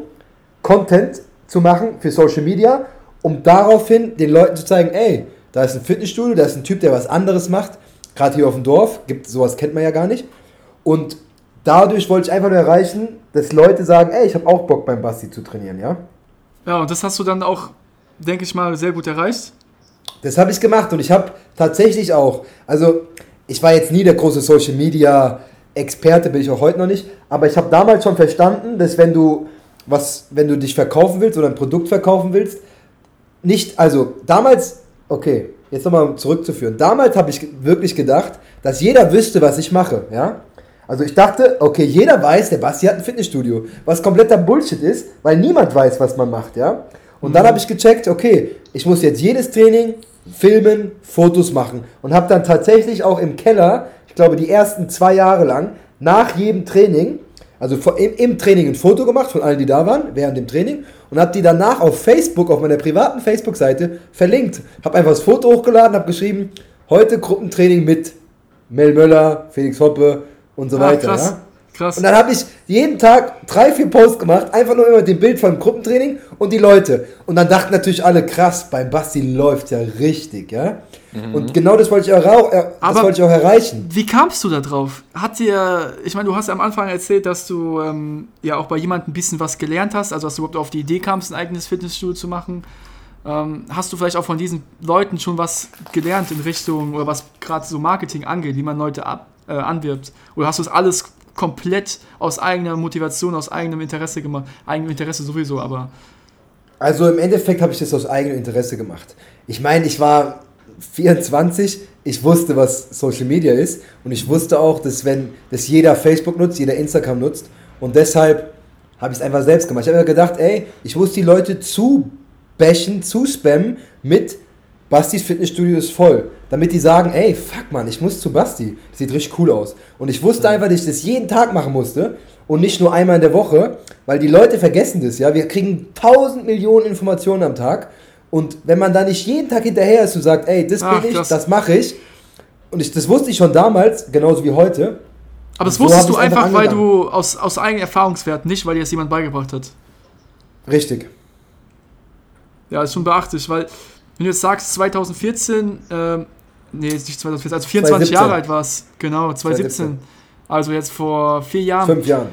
Content zu machen für Social Media, um daraufhin den Leuten zu zeigen, ey, da ist ein Fitnessstudio, da ist ein Typ, der was anderes macht. Gerade hier auf dem Dorf, gibt sowas kennt man ja gar nicht. Und dadurch wollte ich einfach nur erreichen, dass Leute sagen, ey, ich habe auch Bock beim Basti zu trainieren, ja? Ja, und das hast du dann auch, denke ich mal, sehr gut erreicht. Das habe ich gemacht und ich habe tatsächlich auch, also ich war jetzt nie der große Social Media Experte, bin ich auch heute noch nicht, aber ich habe damals schon verstanden, dass wenn du was, wenn du dich verkaufen willst oder ein Produkt verkaufen willst, nicht, also damals, okay, jetzt nochmal zurückzuführen. Damals habe ich wirklich gedacht, dass jeder wüsste, was ich mache, ja? Also ich dachte, okay, jeder weiß, der Basti hat ein Fitnessstudio, was kompletter Bullshit ist, weil niemand weiß, was man macht, ja? Und dann habe ich gecheckt, okay, ich muss jetzt jedes Training filmen, Fotos machen und habe dann tatsächlich auch im Keller, ich glaube die ersten zwei Jahre lang, nach jedem Training, also im, Training ein Foto gemacht von allen, die da waren, während dem Training und habe die danach auf Facebook, auf meiner privaten Facebook-Seite verlinkt. Habe einfach das Foto hochgeladen, habe geschrieben, heute Gruppentraining mit Mel Möller, Felix Hoppe und so Ah, weiter. krass. Ja? Krass. Und dann habe ich jeden Tag drei, vier Posts gemacht, einfach nur immer mit dem Bild von Gruppentraining und die Leute. Und dann dachten natürlich alle, krass, beim Basti läuft ja richtig, ja. Und genau das wollte ich auch, äh, das wollte ich auch erreichen. Wie kamst du da drauf? Hat dir, ich meine, du hast ja am Anfang erzählt, dass du ähm, ja auch bei jemandem ein bisschen was gelernt hast, also dass du überhaupt auf die Idee kamst, ein eigenes Fitnessstudio zu machen. Ähm, hast du vielleicht auch von diesen Leuten schon was gelernt in Richtung, oder was gerade so Marketing angeht, wie man Leute ab, äh, anwirbt? Oder hast du es alles komplett aus eigener Motivation, aus eigenem Interesse gemacht? Eigenem Interesse sowieso, aber Also im Endeffekt habe ich das aus eigenem Interesse gemacht. Ich meine, ich war 24, ich wusste, was Social Media ist und ich wusste auch, dass wenn dass jeder Facebook nutzt, jeder Instagram nutzt und deshalb habe ich es einfach selbst gemacht. Ich habe mir gedacht, ey, ich muss die Leute zu bashen, zu spammen mit Bastis Fitnessstudio ist voll, damit die sagen, ey, fuck man, ich muss zu Basti. Das sieht richtig cool aus. Und ich wusste einfach, dass ich das jeden Tag machen musste und nicht nur einmal in der Woche, weil die Leute vergessen das, ja. Wir kriegen tausend Millionen Informationen am Tag und wenn man da nicht jeden Tag hinterher ist und sagt, ey, das Ach, bin ich, krass. das mache ich und ich, das wusste ich schon damals, genauso wie heute. aber das So wusstest du einfach einfach, weil angegangen. du aus, aus eigenem Erfahrungswert, nicht weil dir das jemand beigebracht hat. Richtig. Ja, ist schon beachtlich, weil wenn du jetzt sagst 2014, ähm, nee, ist nicht 2014, also 24 Jahre 2017. alt war es, genau, 2017. 2017. Also jetzt vor vier Jahren, Fünf Jahren.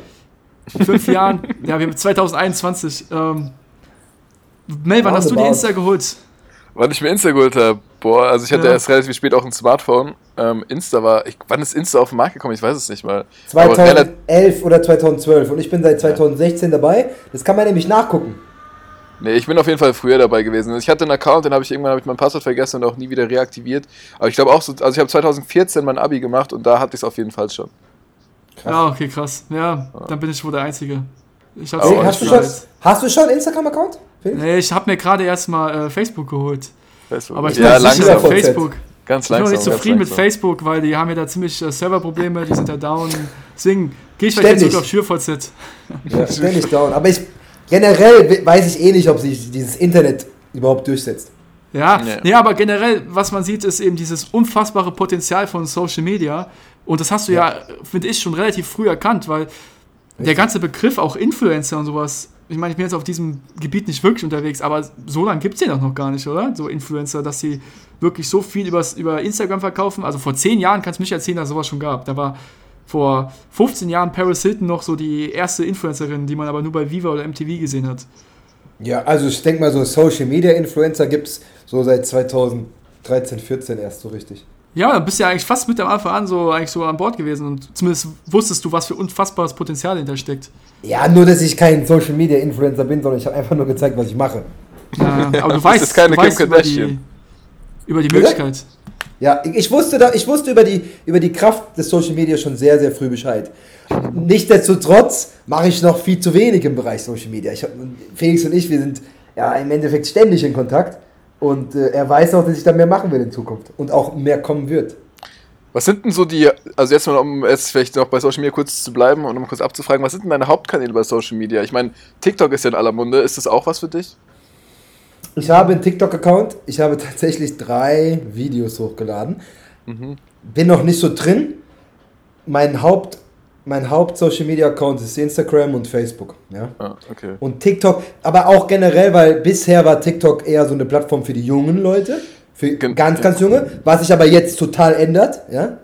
fünf Jahren, ja, wir haben 2021. Ähm, Mel, wann hast du die Roundabout. Insta geholt? Wann ich mir Insta geholt habe, boah, also ich hatte Ja. erst relativ spät auch ein Smartphone. Ähm, Insta war, ich, wann ist Insta auf den Markt gekommen? Ich weiß es nicht mal. Aber relativ- 2011 oder 2012 und ich bin seit 2016 dabei. Das kann man nämlich nachgucken. Nee, ich bin auf jeden Fall früher dabei gewesen. Ich hatte einen Account, den habe ich irgendwann hab ich mein Passwort vergessen und auch nie wieder reaktiviert. Aber ich glaube auch so, also ich habe 2014 mein Abi gemacht und da hatte ich es auf jeden Fall schon. Ja, okay, krass. Ja, dann bin ich wohl der Einzige. Ich hab's Oh, Hey, nicht hast, du schon, hast du schon einen Instagram-Account? Nee, ich habe mir gerade erstmal äh, Facebook geholt. Facebook. Aber ich bin ja, sicher langsam. Facebook. Ganz Ich bin noch langsam. nicht zufrieden mit langsam. Facebook, weil die haben ja da ziemlich äh, Serverprobleme, die sind ja down. Deswegen gehe ich vielleicht jetzt auf SchürVZ. Ja, ständig down. Aber ich, generell we- weiß ich eh nicht, ob sich dieses Internet überhaupt durchsetzt. Ja, Ja. nee, aber generell, was man sieht, ist eben dieses unfassbare Potenzial von Social Media. Und das hast du ja, finde ich, schon relativ früh erkannt, weil der ganze Begriff, auch Influencer und sowas, ich meine, ich bin jetzt auf diesem Gebiet nicht wirklich unterwegs, aber so lange gibt es den doch noch gar nicht, oder? So Influencer, dass sie wirklich so viel übers, über Instagram verkaufen. Also vor zehn Jahren kannst du mich erzählen, dass es sowas schon gab. Da war vor 15 Jahren Paris Hilton noch so die erste Influencerin, die man aber nur bei Viva oder MTV gesehen hat. Ja, also ich denke mal, so Social Media Influencer gibt es so seit 2013, 14 erst so richtig. Ja, dann bist du ja eigentlich fast mit am Anfang an so eigentlich so an Bord gewesen und zumindest wusstest du, was für unfassbares Potenzial hinter steckt. Ja, nur dass ich kein Social Media Influencer bin, sondern ich habe einfach nur gezeigt, was ich mache. Ja, aber du das weißt, ist keine du weißt Kim über die, Kardashian. Über die Bitte? Möglichkeit. Ja, ich- wusste, da, ich wusste über, die, über die Kraft des Social Media schon sehr, sehr früh Bescheid. Nichtsdestotrotz mache ich noch viel zu wenig im Bereich Social Media. Ich Felix und ich, wir sind ja im Endeffekt ständig in Kontakt. Und äh, er weiß auch, dass ich da mehr machen will in Zukunft. Und auch mehr kommen wird. Was sind denn so die, also jetzt mal, um jetzt vielleicht noch bei Social Media kurz zu bleiben und um kurz abzufragen, was sind denn deine Hauptkanäle bei Social Media? Ich meine, TikTok ist ja in aller Munde. Ist das auch was für dich? Ich habe einen TikTok-Account. Ich habe tatsächlich drei Videos hochgeladen. Bin noch nicht so drin. Mein Haupt, mein Haupt-Social-Media-Account ist Instagram und Facebook. Ja? Ah, okay. Und TikTok, aber auch generell, weil bisher war TikTok eher so eine Plattform für die jungen Leute, für Gen- ganz, ganz junge, was sich aber jetzt total ändert, ja.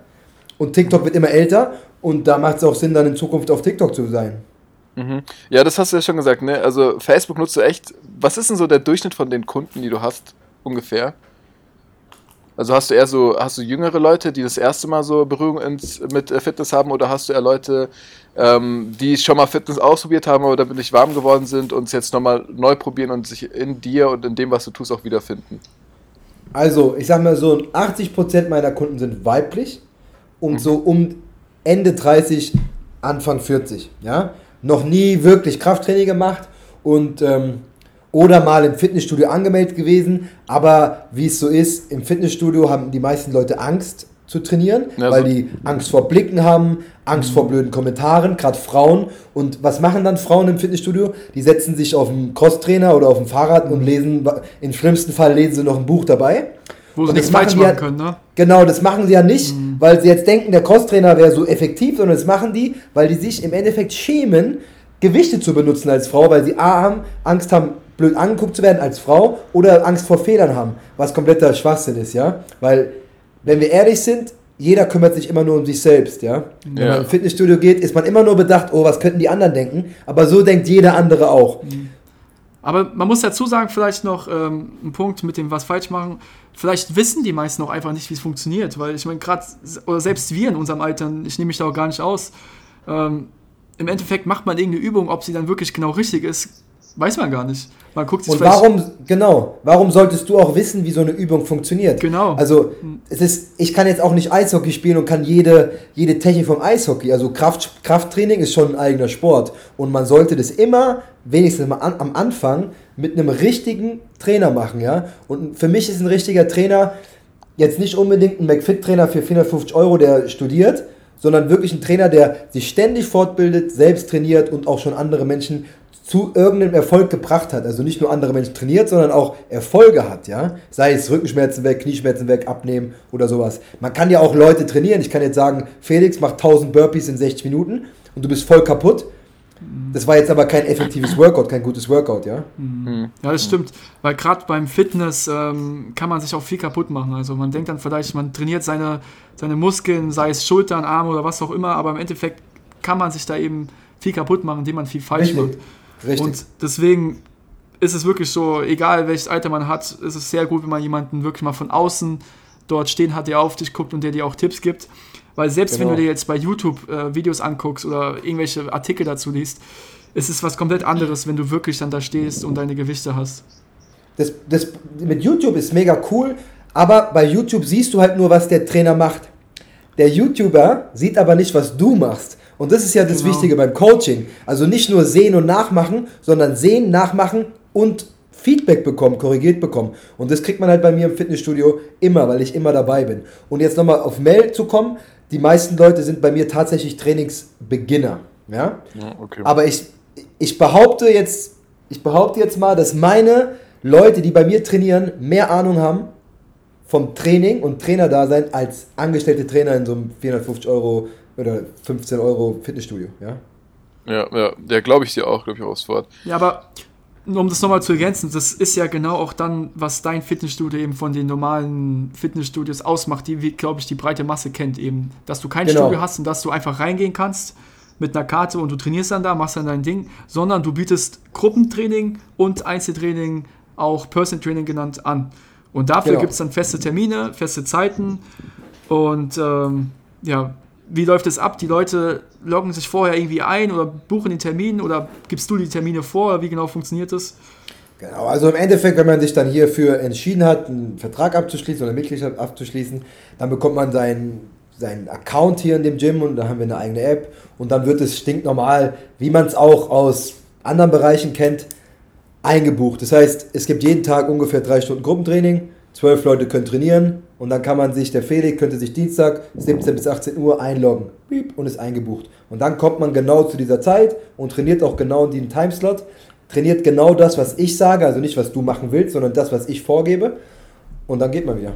Und TikTok wird immer älter und da macht es auch Sinn, dann in Zukunft auf TikTok zu sein. Mhm. Ja, das hast du ja schon gesagt, ne? Also Facebook nutzt du echt. Was ist denn so der Durchschnitt von den Kunden, die du hast, ungefähr? Also hast du eher so, hast du jüngere Leute, die das erste Mal so Berührung ins, mit äh, Fitness haben, oder hast du eher Leute, ähm, die schon mal Fitness ausprobiert haben, aber damit nicht warm geworden sind und es jetzt nochmal neu probieren und sich in dir und in dem, was du tust, auch wiederfinden? Also, ich sag mal so, 80% meiner Kunden sind weiblich und so um Ende 30, Anfang 40, ja. Noch nie wirklich Krafttraining gemacht und ähm, oder mal im Fitnessstudio angemeldet gewesen, aber wie es so ist, im Fitnessstudio haben die meisten Leute Angst zu trainieren, Ja, weil so- die Angst vor Blicken haben, Angst vor blöden Kommentaren, gerade Frauen. Und was machen dann Frauen im Fitnessstudio? Die setzen sich auf einen Crosstrainer oder auf ein Fahrrad und lesen, im schlimmsten Fall lesen sie noch ein Buch dabei. Wo sie nichts das falsch machen ja- können, ne? Genau, das machen sie ja nicht, weil sie jetzt denken, der Crosstrainer wäre so effektiv, sondern das machen die, weil die sich im Endeffekt schämen, Gewichte zu benutzen als Frau, weil sie A haben, Angst haben, blöd angeguckt zu werden als Frau oder Angst vor Fehlern haben, was kompletter Schwachsinn ist, ja? Weil, wenn wir ehrlich sind, jeder kümmert sich immer nur um sich selbst, ja? Wenn Ja. man ins Fitnessstudio geht, ist man immer nur bedacht, oh, was könnten die anderen denken, aber so denkt jeder andere auch. Aber man muss dazu sagen, vielleicht noch ähm, ein Punkt mit dem was falsch machen. Vielleicht wissen die meisten auch einfach nicht, wie es funktioniert, weil ich meine, gerade, oder selbst wir in unserem Alter, ich nehme mich da auch gar nicht aus, ähm, im Endeffekt macht man irgendeine Übung, ob sie dann wirklich genau richtig ist, weiß man gar nicht. Man guckt sich Und warum, genau, warum solltest du auch wissen, wie so eine Übung funktioniert? Genau. Also, es ist, ich kann jetzt auch nicht Eishockey spielen und kann jede, jede Technik vom Eishockey. Also, Kraft, Krafttraining ist schon ein eigener Sport. Und man sollte das immer, wenigstens am Anfang, mit einem richtigen Trainer machen, ja. Und für mich ist ein richtiger Trainer jetzt nicht unbedingt ein McFit-Trainer für 450 Euro, der studiert, sondern wirklich ein Trainer, der sich ständig fortbildet, selbst trainiert und auch schon andere Menschen zu irgendeinem Erfolg gebracht hat. Also nicht nur andere Menschen trainiert, sondern auch Erfolge hat, ja. Sei es Rückenschmerzen weg, Knieschmerzen weg, abnehmen oder sowas. Man kann ja auch Leute trainieren. Ich kann jetzt sagen, Felix macht 1000 Burpees in 60 Minuten und du bist voll kaputt. Das war jetzt aber kein effektives Workout, kein gutes Workout, ja. Ja, das stimmt. Weil gerade beim Fitness ähm, kann man sich auch viel kaputt machen. Also man denkt dann vielleicht, man trainiert seine, seine Muskeln, sei es Schultern, Arme oder was auch immer, aber im Endeffekt kann man sich da eben viel kaputt machen, indem man viel falsch Richtig. macht. Richtig. Und deswegen ist es wirklich so, egal welches Alter man hat, ist es sehr gut, wenn man jemanden wirklich mal von außen dort stehen hat, der auf dich guckt und der dir auch Tipps gibt. Weil selbst Genau. wenn du dir jetzt bei YouTube äh, Videos anguckst oder irgendwelche Artikel dazu liest, ist es was komplett anderes, wenn du wirklich dann da stehst und deine Gewichte hast. das, das mit YouTube ist mega cool, aber bei YouTube siehst du halt nur, was der Trainer macht. Der YouTuber sieht aber nicht, was du machst. Und das ist ja das Genau. Wichtige beim Coaching. Also nicht nur sehen und nachmachen, sondern sehen, nachmachen und Feedback bekommen, korrigiert bekommen. Und das kriegt man halt bei mir im Fitnessstudio immer, weil ich immer dabei bin. Und jetzt nochmal auf Mel zu kommen, die meisten Leute sind bei mir tatsächlich Trainingsbeginner. Ja? Ja, okay. Aber ich, ich behaupte jetzt, ich behaupte jetzt mal, dass meine Leute, die bei mir trainieren, mehr Ahnung haben vom Training und Trainerdasein als angestellte Trainer in so einem 450 Euro oder 15 Euro Fitnessstudio. Ja? ja, ja, ja glaube ich dir auch, glaube ich auch aufs Wort. Ja, aber um das nochmal zu ergänzen, das ist ja genau auch dann, was dein Fitnessstudio eben von den normalen Fitnessstudios ausmacht, die, glaube ich, die breite Masse kennt eben. Dass du kein Genau. Studio hast und dass du einfach reingehen kannst mit einer Karte und du trainierst dann da, machst dann dein Ding, sondern du bietest Gruppentraining und Einzeltraining, auch Person Training genannt, an. Und dafür Genau. gibt es dann feste Termine, feste Zeiten und ähm, ja, wie läuft es ab? Die Leute loggen sich vorher irgendwie ein oder buchen den Termin oder gibst du die Termine vor? Wie genau funktioniert das? Genau, also im Endeffekt, wenn man sich dann hierfür entschieden hat, einen Vertrag abzuschließen oder Mitgliedschaft abzuschließen, dann bekommt man seinen, seinen Account hier in dem Gym und da haben wir eine eigene App und dann wird es stinknormal, wie man es auch aus anderen Bereichen kennt, eingebucht. Das heißt, es gibt jeden Tag ungefähr drei Stunden Gruppentraining, zwölf Leute können trainieren und dann kann man sich, der Felix könnte sich Dienstag 17 bis 18 Uhr einloggen und ist eingebucht. Und dann kommt man genau zu dieser Zeit und trainiert auch genau in diesem Timeslot, trainiert genau das, was ich sage, also nicht, was du machen willst, sondern das, was ich vorgebe und dann geht man wieder.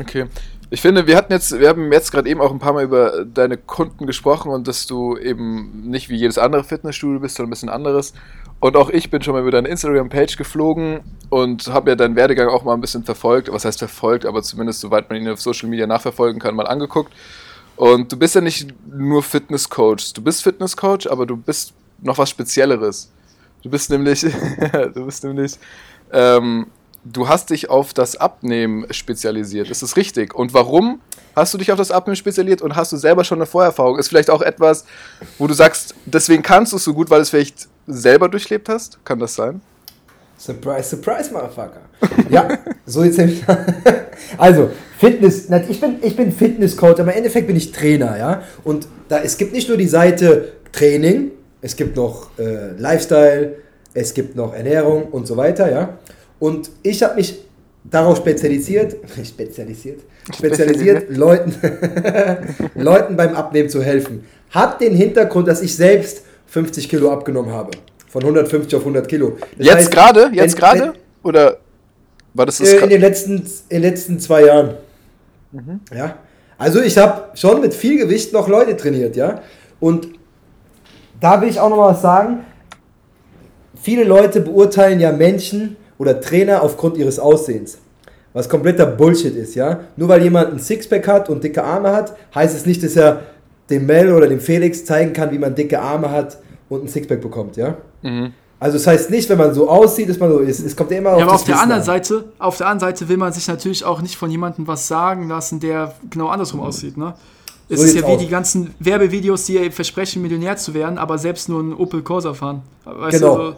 Okay. Ich finde, wir hatten jetzt, wir haben jetzt gerade eben auch ein paar Mal über deine Kunden gesprochen und dass du eben nicht wie jedes andere Fitnessstudio bist, sondern ein bisschen anderes. Und auch ich bin schon mal über deine Instagram-Page geflogen und habe ja deinen Werdegang auch mal ein bisschen verfolgt. Was heißt verfolgt, aber zumindest soweit man ihn auf Social Media nachverfolgen kann, mal angeguckt. Und du bist ja nicht nur Fitnesscoach. Du bist Fitnesscoach, aber du bist noch was Spezielleres. Du bist nämlich, du bist nämlich, ähm, du hast dich auf das Abnehmen spezialisiert. Ist das richtig? Und warum hast du dich auf das Abnehmen spezialisiert und hast du selber schon eine Vorerfahrung? Ist vielleicht auch etwas, wo du sagst, deswegen kannst du es so gut, weil du es vielleicht selber durchlebt hast? Kann das sein? Surprise, surprise, Motherfucker. ja, so jetzt. Also, Fitness, ich bin, ich bin Fitnesscoach, aber im Endeffekt bin ich Trainer, ja. Und da, es gibt nicht nur die Seite Training, es gibt noch äh, Lifestyle, es gibt noch Ernährung und so weiter, ja. Und ich habe mich darauf spezialisiert, spezialisiert, spezialisiert, Leuten, Leuten beim Abnehmen zu helfen. Hat den Hintergrund, dass ich selbst 50 Kilo abgenommen habe. Von 150 auf 100 Kilo. Das jetzt gerade? Jetzt gerade? Oder war das das äh, in, den letzten, in den letzten zwei Jahren. Ja. Also ich habe schon mit viel Gewicht noch Leute trainiert, ja. Und da will ich auch noch mal was sagen. Viele Leute beurteilen ja Menschen oder Trainer aufgrund ihres Aussehens. Was kompletter Bullshit ist, ja. Nur weil jemand ein Sixpack hat und dicke Arme hat, heißt es nicht, dass er dem Mel oder dem Felix zeigen kann, wie man dicke Arme hat und ein Sixpack bekommt, ja. Mhm. Also es heißt nicht, wenn man so aussieht, dass man so ist. Es kommt ja immer Ja, aber das auf der Wissen anderen an. Seite, auf der anderen Seite will man sich natürlich auch nicht von jemandem was sagen lassen, der genau andersrum aussieht, ne? Es So ist ja wie aus. die ganzen Werbevideos, die versprechen, Millionär zu werden, aber selbst nur einen Opel Corsa fahren. Weißt Genau. du, so-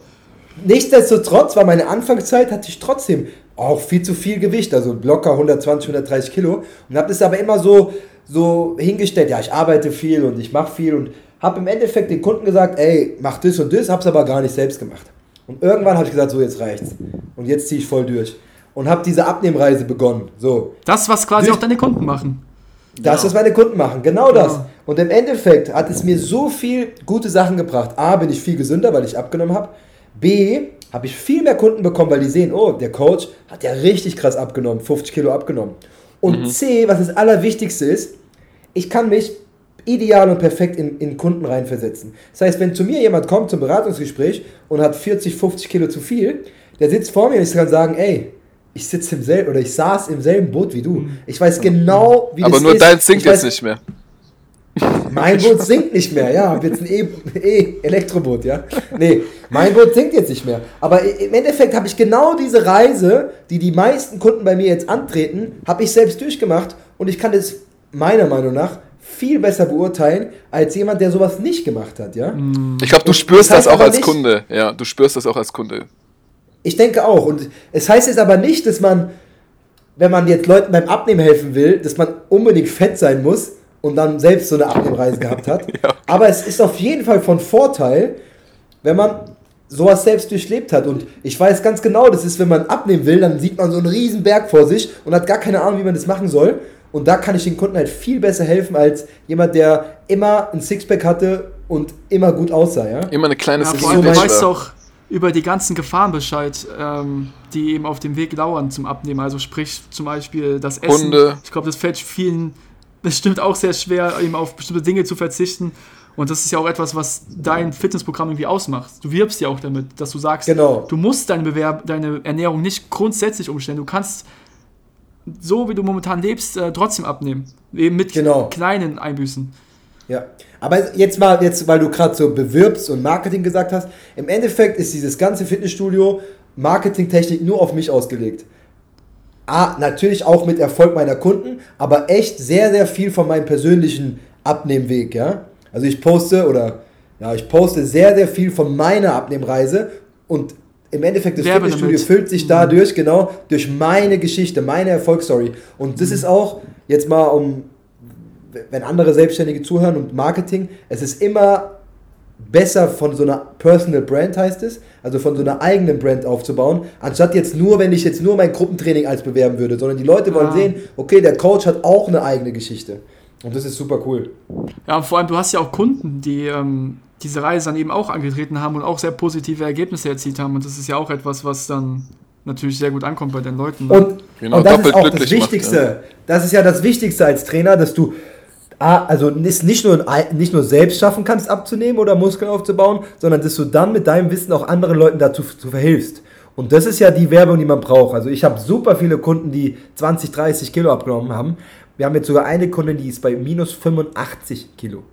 Nichtsdestotrotz war meine Anfangszeit, hatte ich trotzdem auch viel zu viel Gewicht, also locker 120, 130 Kilo und habe das aber immer so, so hingestellt, ja, ich arbeite viel und ich mache viel und habe im Endeffekt den Kunden gesagt, ey, mach das und das, habe es aber gar nicht selbst gemacht. Und irgendwann habe ich gesagt, so jetzt reicht's und jetzt ziehe ich voll durch und habe diese Abnehmreise begonnen, so. das, was quasi Durch- auch deine Kunden machen. Das, was meine Kunden machen, genau das. Ja. Und im Endeffekt hat es mir so viel gute Sachen gebracht. A, bin ich viel gesünder, weil ich abgenommen habe. B, habe ich viel mehr Kunden bekommen, weil die sehen, oh, der Coach hat ja richtig krass abgenommen, 50 Kilo abgenommen. Und C, was das Allerwichtigste ist, ich kann mich ideal und perfekt in, in Kunden reinversetzen. Das heißt, wenn zu mir jemand kommt zum Beratungsgespräch und hat 40, 50 Kilo zu viel, der sitzt vor mir und ich kann sagen, ey, ich sitze im selben oder ich saß im selben Boot wie du. Ich weiß genau, wie Aber das nur ist. dein sinkt Ich weiß- jetzt nicht mehr. Mein Boot sinkt nicht mehr, ja. Hab jetzt ein E- E-Elektroboot, ja. Nee, mein Boot sinkt jetzt nicht mehr. Aber im Endeffekt habe ich genau diese Reise, die die meisten Kunden bei mir jetzt antreten, habe ich selbst durchgemacht und ich kann das meiner Meinung nach viel besser beurteilen als jemand, der sowas nicht gemacht hat, ja. Ich glaube, du spürst das das auch als nicht- Kunde. Ja, du spürst das auch als Kunde. Ich denke auch. Und es heißt jetzt aber nicht, dass man, wenn man jetzt Leuten beim Abnehmen helfen will, dass man unbedingt fett sein muss und dann selbst so eine Abnehmreise gehabt hat. Ja, okay. Aber es ist auf jeden Fall von Vorteil, wenn man sowas selbst durchlebt hat. Und ich weiß ganz genau, das ist, wenn man abnehmen will, dann sieht man so einen riesen Berg vor sich und hat gar keine Ahnung, wie man das machen soll. Und da kann ich den Kunden halt viel besser helfen als jemand, der immer ein Sixpack hatte und immer gut aussah. Ja? Immer eine kleine Ja, vor allem, du weißt auch über die ganzen Gefahren Bescheid, ähm, die eben auf dem Weg lauern zum Abnehmen. Also sprich zum Beispiel das Essen. Hunde. Ich glaube, das fällt vielen bestimmt auch sehr schwer, eben auf bestimmte Dinge zu verzichten. Und das ist ja auch etwas, was dein Fitnessprogramm irgendwie ausmacht. Du wirbst ja auch damit, dass du sagst, Genau. du musst deine, Bewerb deine Ernährung nicht grundsätzlich umstellen. Du kannst so, wie du momentan lebst, äh, trotzdem abnehmen. Eben mit Genau. kleinen Einbüßen. Ja, aber jetzt mal, jetzt, weil du gerade so bewirbst und Marketing gesagt hast, im Endeffekt ist dieses ganze Fitnessstudio Marketingtechnik nur auf mich ausgelegt. Ah, natürlich auch mit Erfolg meiner Kunden, aber echt sehr, sehr viel von meinem persönlichen Abnehmweg, ja. Also ich poste oder ja, ich poste sehr, sehr viel von meiner Abnehmreise und im Endeffekt das Werbe Fitnessstudio damit. füllt sich dadurch, genau, durch meine Geschichte, meine Erfolgsstory. Und das ist auch, jetzt mal um wenn andere Selbstständige zuhören und Marketing, es ist immer besser von so einer Personal Brand heißt es, also von so einer eigenen Brand aufzubauen, anstatt jetzt nur, wenn ich jetzt nur mein Gruppentraining als bewerben würde, sondern die Leute wollen Ah. sehen, okay, der Coach hat auch eine eigene Geschichte. Und das ist super cool. Ja, und vor allem, du hast ja auch Kunden, die ähm, diese Reise dann eben auch angetreten haben und auch sehr positive Ergebnisse erzielt haben. Und das ist ja auch etwas, was dann natürlich sehr gut ankommt bei den Leuten. Und, Genau, und das ist auch das glücklich macht, Wichtigste. Das ist ja das Wichtigste als Trainer, dass du ah, also es nicht nur, nicht nur selbst schaffen kannst abzunehmen oder Muskeln aufzubauen, sondern dass du dann mit deinem Wissen auch anderen Leuten dazu zu verhilfst. Und das ist ja die Werbung, die man braucht. Also ich habe super viele Kunden, die 20, 30 Kilo abgenommen haben. Wir haben jetzt sogar eine Kundin, die ist bei minus 85 Kilo.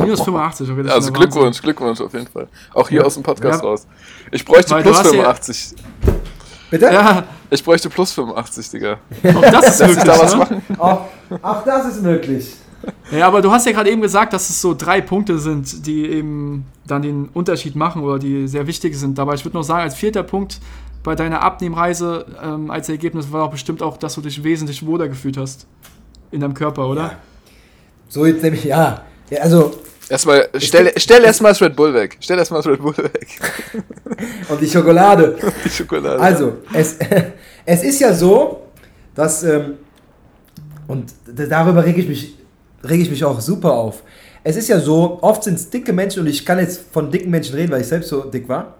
Minus 85, okay, das Also ist. Glückwunsch, Glückwunsch auf jeden Fall. Auch hier Ja. aus dem Podcast Ja. raus. Ich bräuchte Weil plus hast ja- 85. Bitte? Ja, Ich bräuchte plus 85, Digga. auch das ist Lass ich da was möglich. Ne? machen? Auch, auch das ist möglich. Ja, aber du hast ja gerade eben gesagt, dass es so drei Punkte sind, die eben dann den Unterschied machen oder die sehr wichtig sind. Dabei, ich würde noch sagen, als vierter Punkt bei deiner Abnehmreise ähm, als Ergebnis war auch bestimmt auch, dass du dich wesentlich wohler gefühlt hast in deinem Körper, oder? So jetzt nämlich, ja. ja also, Erstmal, stell, stell erstmal das Red Bull weg. Stell erstmal das Red Bull weg. und die Schokolade. Die Schokolade. Also, es, es ist ja so, dass, ähm, und darüber rege ich, mich, rege ich mich auch super auf. Es ist ja so, oft sind es dicke Menschen, und ich kann jetzt von dicken Menschen reden, weil ich selbst so dick war.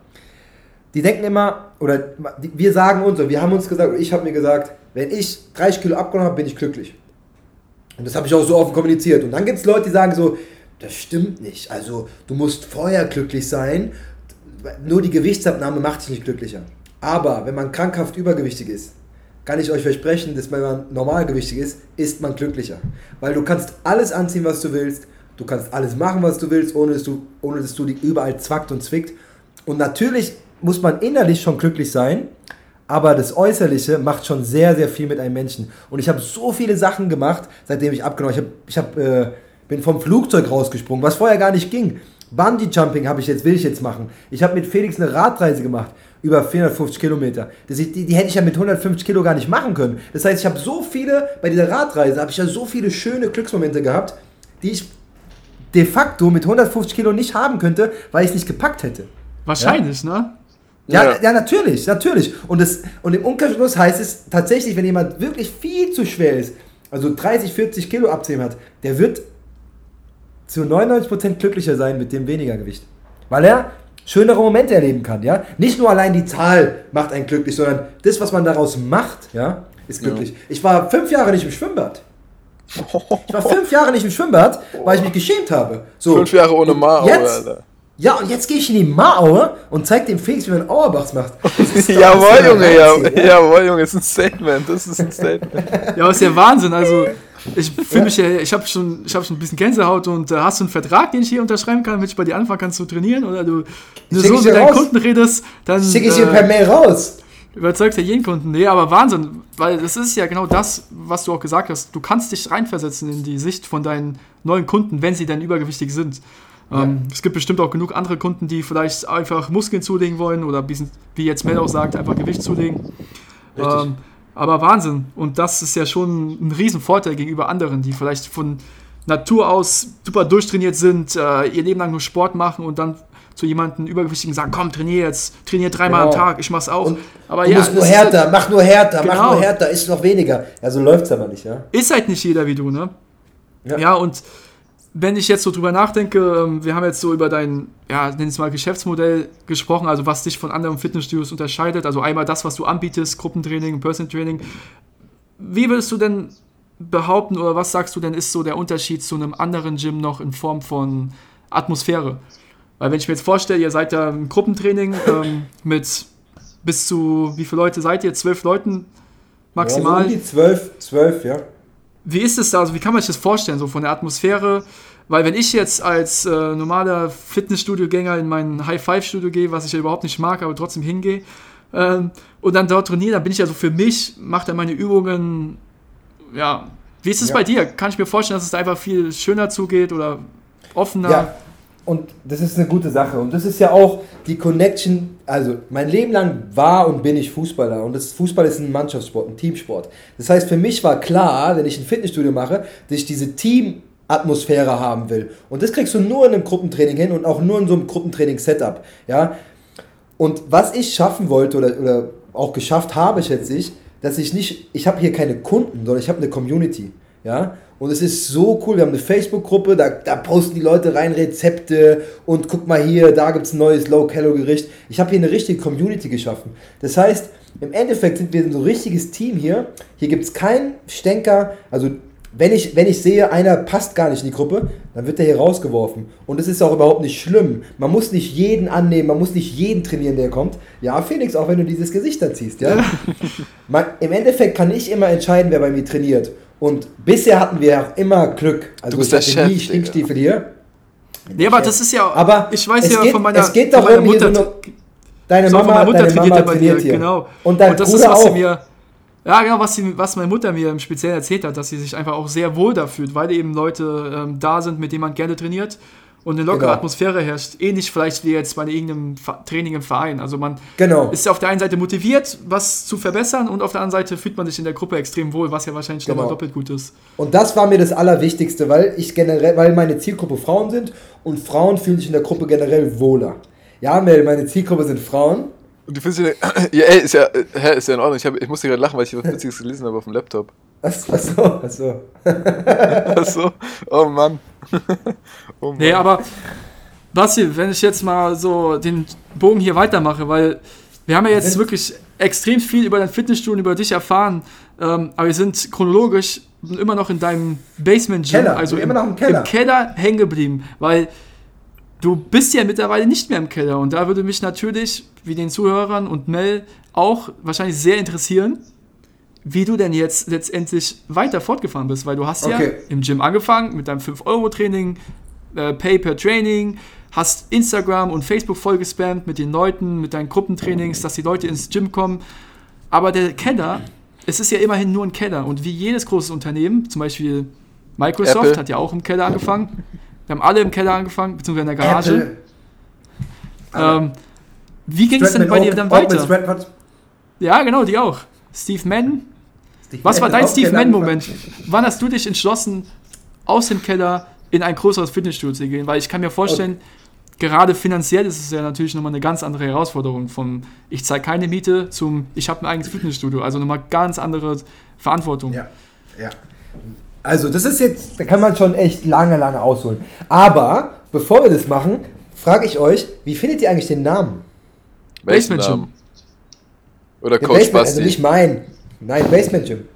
Die denken immer, oder wir sagen uns, und wir haben uns gesagt, oder ich habe mir gesagt, wenn ich 30 Kilo abgenommen habe, bin ich glücklich. Und das habe ich auch so offen kommuniziert. Und dann gibt es Leute, die sagen so, das stimmt nicht. Also du musst vorher glücklich sein. Nur die Gewichtsabnahme macht dich nicht glücklicher. Aber wenn man krankhaft übergewichtig ist, kann ich euch versprechen, dass wenn man normalgewichtig ist, ist man glücklicher. Weil du kannst alles anziehen, was du willst. Du kannst alles machen, was du willst, ohne dass du, ohne dass du dich überall zwackt und zwickt. Und natürlich muss man innerlich schon glücklich sein, aber das Äußerliche macht schon sehr, sehr viel mit einem Menschen. Und ich habe so viele Sachen gemacht, seitdem ich abgenommen habe. Ich, hab, ich hab, äh, bin vom Flugzeug rausgesprungen, was vorher gar nicht ging. Bungee Jumping habe ich jetzt, will ich jetzt machen. Ich habe mit Felix eine Radreise gemacht, über 450 Kilometer. Das ich, die, die hätte ich ja mit 150 Kilo gar nicht machen können. Das heißt, ich habe so viele, bei dieser Radreise habe ich ja so viele schöne Glücksmomente gehabt, die ich de facto mit 150 Kilo nicht haben könnte, weil ich es nicht gepackt hätte. Wahrscheinlich, ne? Ja, Ja. ja, natürlich, natürlich. Und, das, und im Umkehrschluss heißt es tatsächlich, wenn jemand wirklich viel zu schwer ist, also 30, 40 Kilo abzunehmen hat, der wird zu 99% glücklicher sein mit dem weniger Gewicht. Weil er schönere Momente erleben kann, ja. Nicht nur allein die Zahl macht einen glücklich, sondern das, was man daraus macht, ja, ist glücklich. Ich war fünf Jahre nicht im Schwimmbad. Ich war fünf Jahre nicht im Schwimmbad, weil ich mich geschämt habe. So. Fünf Jahre ohne Mao, jetzt, Alter. Ja, und jetzt gehe ich in die Maraue und zeig dem Felix, wie man Auerbachs macht. Jawohl, Junge, ja, ja. jawohl, Junge, ist ein Statement. Das ist ein Statement. Ja, aber ist ja Wahnsinn. Also, ich fühle mich ja, ich habe schon, ich hab schon ein bisschen Gänsehaut und äh, hast du einen Vertrag, den ich hier unterschreiben kann, damit ich bei dir anfangen kann zu trainieren? Oder du, Schick so mit deinen raus. Kunden redest, dann Schicke ich dir äh, per Mail raus. überzeugst ja jeden Kunden. Nee, aber Wahnsinn, weil das ist ja genau das, was du auch gesagt hast. Du kannst dich reinversetzen in die Sicht von deinen neuen Kunden, wenn sie dann übergewichtig sind. Ähm, es gibt bestimmt auch genug andere Kunden, die vielleicht einfach Muskeln zulegen wollen oder wie, wie jetzt Mel auch sagt, einfach Gewicht zulegen. Ähm, aber Wahnsinn. Und das ist ja schon ein Riesenvorteil gegenüber anderen, die vielleicht von Natur aus super durchtrainiert sind, äh, ihr Leben lang nur Sport machen und dann zu jemandem Übergewichtigen sagen, komm, trainier jetzt, trainier dreimal am Genau. Tag, ich mach's auch. Und aber du ja, musst nur ist halt- härter, mach nur härter, mach Genau. nur härter, ist noch weniger. Ja, so läuft's aber nicht, ja. ist halt nicht jeder wie du, ne? Ja. Ja, und wenn ich jetzt so drüber nachdenke, ähm, wir haben jetzt so über dein, ja, nenn es mal Geschäftsmodell gesprochen, also was dich von anderen Fitnessstudios unterscheidet. Also einmal das, was du anbietest, Gruppentraining, Personal Training. Wie würdest du denn behaupten oder was sagst du denn ist so der Unterschied zu einem anderen Gym noch in Form von Atmosphäre. Weil wenn ich mir jetzt vorstelle, ihr seid da im Gruppentraining ähm, mit bis zu, wie viele Leute seid ihr? Zwölf Leuten maximal. Ja, so um die 12, 12, ja. Wie ist es da? Also wie kann man sich das vorstellen, so von der Atmosphäre? Weil wenn ich jetzt als äh, normaler Fitnessstudio-Gänger in mein High-Five-Studio gehe, was ich ja überhaupt nicht mag, aber trotzdem hingehe, ähm, und dann dort trainiere, dann bin ich ja so für mich, mache dann meine Übungen, ja. Wie ist es Ja. bei dir? Kann ich mir vorstellen, dass es da einfach viel schöner zugeht oder offener? Ja, und das ist eine gute Sache. Und das ist ja auch die Connection. Also, mein Leben lang war und bin ich Fußballer. Und das Fußball ist ein Mannschaftssport, ein Teamsport. Das heißt, für mich war klar, wenn ich ein Fitnessstudio mache, dass ich diese Teamatmosphäre haben will. Und das kriegst du nur in einem Gruppentraining hin und auch nur in so einem Gruppentraining-Setup. Ja? Und was ich schaffen wollte oder, oder auch geschafft habe, schätze ich, dass ich nicht, ich habe hier keine Kunden, sondern ich habe eine Community. Ja? Und es ist so cool, wir haben eine Facebook-Gruppe, da, da posten die Leute rein Rezepte und guck mal hier, da gibt es ein neues Low-Calorie-Gericht. Ich habe hier eine richtige Community geschaffen. Das heißt, im Endeffekt sind wir so ein richtiges Team hier. Hier gibt es keinen Stänker, also wenn ich, wenn ich sehe, einer passt gar nicht in die Gruppe, dann wird der hier rausgeworfen. Und das ist auch überhaupt nicht schlimm. Man muss nicht jeden annehmen, man muss nicht jeden trainieren, der kommt. Ja, Felix, auch wenn du dieses Gesicht da ziehst, ja. man, Im Endeffekt kann ich immer entscheiden, wer bei mir trainiert. Und bisher hatten wir auch immer Glück. Also bist ich der hatte nie Chef, Stinkstiefel hier. Nee, aber das ist ja, Aber ich weiß es ja geht- von meiner, es geht von meiner darum, hier Mutter, so eine- Deine so Mama, meiner Mutter deine trainiert Mama ja bei dir, trainiert hier. genau. Und dein das ist, Bruder was sie auch. mir, ja genau, was, sie, was meine Mutter mir im Speziellen erzählt hat, dass sie sich einfach auch sehr wohl da fühlt, weil eben Leute ähm, da sind, mit denen man gerne trainiert und eine lockere Genau. Atmosphäre herrscht. Ähnlich vielleicht wie jetzt bei irgendeinem Training im Verein. Also man Genau. ist auf der einen Seite motiviert, was zu verbessern und auf der anderen Seite fühlt man sich in der Gruppe extrem wohl, was ja wahrscheinlich Genau. nochmal doppelt gut ist. Und das war mir das Allerwichtigste, weil ich generell, weil meine Zielgruppe Frauen sind und Frauen fühlen sich in der Gruppe generell wohler. Ja, Mel, meine Zielgruppe sind Frauen. Und die findest du, ja, ey, ist ja, äh, hä, ist ja in Ordnung. Ich, hab, ich musste gerade lachen, weil ich hier was Witziges gelesen habe auf dem Laptop. Achso, achso, achso. Achso, oh Mann. oh. Nee, aber Basti, wenn ich jetzt mal so den Bogen hier weitermache, weil wir haben ja jetzt wirklich extrem viel über dein Fitnessstudio und über dich erfahren, ähm, aber wir sind chronologisch immer noch in deinem Basement-Gym, also im, sind immer noch im Keller. im Keller hängen geblieben, weil du bist ja mittlerweile nicht mehr im Keller und da würde mich natürlich, wie den Zuhörern und Mel auch wahrscheinlich sehr interessieren, wie du denn jetzt letztendlich weiter fortgefahren bist, weil du hast ja Okay. im Gym angefangen mit deinem 5-Euro-Training, äh, Pay-per-Training, hast Instagram und Facebook voll gespammt mit den Leuten, mit deinen Gruppentrainings, dass die Leute ins Gym kommen. Aber der Keller, es ist ja immerhin nur ein Keller und wie jedes große Unternehmen, zum Beispiel Microsoft Apple. hat ja auch im Keller angefangen, wir haben alle im Keller angefangen, beziehungsweise in der Garage. Ähm, wie ging es denn bei dir dann weiter? Ja, genau, die auch. Steve Madden, Steve was war dein Steve Keller Madden-Moment? Wann hast du dich entschlossen, aus dem Keller in ein größeres Fitnessstudio zu gehen? Weil ich kann mir vorstellen, gerade finanziell ist es ja natürlich nochmal eine ganz andere Herausforderung. Vom ich zahle keine Miete zum ich habe ein eigenes Fitnessstudio. Also nochmal ganz andere Verantwortung. Ja, ja. Also, das ist jetzt, da kann man schon echt lange, lange ausholen. Aber, bevor wir das machen, frage ich euch, wie findet ihr eigentlich den Namen? Welchen Basement Namen? Oder Der Coach Basement, Basti. also nicht mein. Nein, Basement Gym.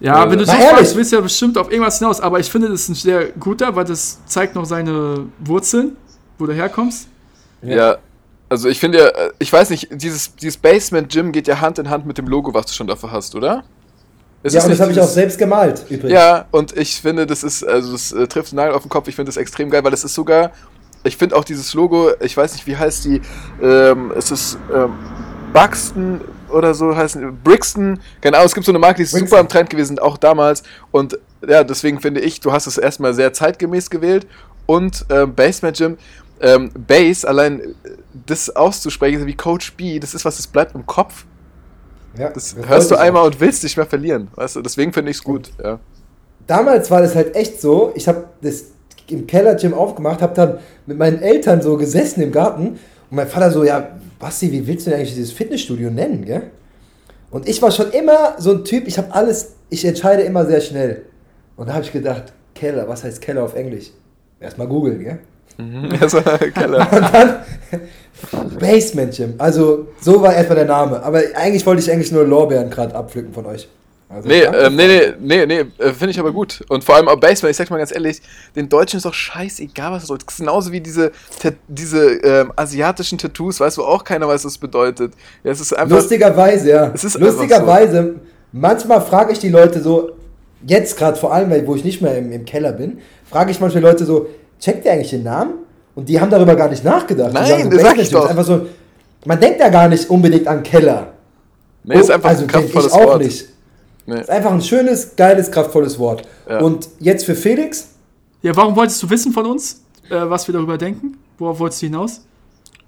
Ja, Äh, wenn du ehrlich. fragst, willst du ja bestimmt auf irgendwas hinaus. Aber ich finde, das ist ein sehr guter, weil das zeigt noch seine Wurzeln, wo du herkommst. Ja, also ich finde ja, ich weiß nicht, dieses, dieses Basement Gym geht ja Hand in Hand mit dem Logo, was du schon dafür hast, oder? Ist ja, es und das habe ich auch selbst gemalt, übrigens. Ja, und ich finde, das ist, also das äh, trifft den Nagel auf den Kopf, ich finde das extrem geil, weil es ist sogar, ich finde auch dieses Logo, ich weiß nicht, wie heißt die, ähm, es ist ähm, Buxton oder so heißen, Brixton, keine Ahnung, es gibt so eine Marke, die ist Brixton. super im Trend gewesen, auch damals. Und ja, deswegen finde ich, du hast es erstmal sehr zeitgemäß gewählt und ähm, Basement Gym, ähm, Base, allein äh, das auszusprechen, wie Coach B, das ist was, das bleibt im Kopf. Ja, Das das hörst du einmal und willst nicht mehr verlieren, weißt du, deswegen finde ich es gut, ja. damals war das halt echt so, ich habe das im Keller-Gym aufgemacht, habe dann mit meinen Eltern so gesessen im Garten und mein Vater so, ja, Basti, wie willst du denn eigentlich dieses Fitnessstudio nennen, gell? Und ich war schon immer so ein Typ, ich habe alles, ich entscheide immer sehr schnell. Und da habe ich gedacht, Keller, was heißt Keller auf Englisch? Erstmal googeln, gell? Das war Keller. Und dann Basement Gym. Also so war etwa der Name. Aber eigentlich wollte ich eigentlich nur Lorbeeren gerade abpflücken von euch. Also Nee, ähm, nee, nee, nee, nee, äh, finde ich aber gut. Und vor allem auch Baseball, ich sag mal ganz ehrlich, den Deutschen ist doch scheißegal, was das bedeutet. Genauso wie diese, diese ähm, asiatischen Tattoos, weißt du, wo auch keiner weiß, was das bedeutet. Ja, es ist einfach. Lustigerweise, ja. Es ist Lustigerweise, manchmal frage ich die Leute so, jetzt gerade vor allem, weil- wo ich nicht mehr im, im Keller bin, frage ich manchmal Leute so, checkt ihr eigentlich den Namen? Und die haben darüber gar nicht nachgedacht. Die Nein, sagen so, das sag ich doch. Einfach so, man denkt ja gar nicht unbedingt an Keller. nee, ist einfach also ein denke ich kraftvolles auch Wort. nicht. Nee. Ist einfach ein schönes, geiles, kraftvolles Wort. Ja. Und jetzt für Felix, Ja, warum wolltest du wissen von uns, äh, was wir darüber denken? Worauf wolltest du hinaus?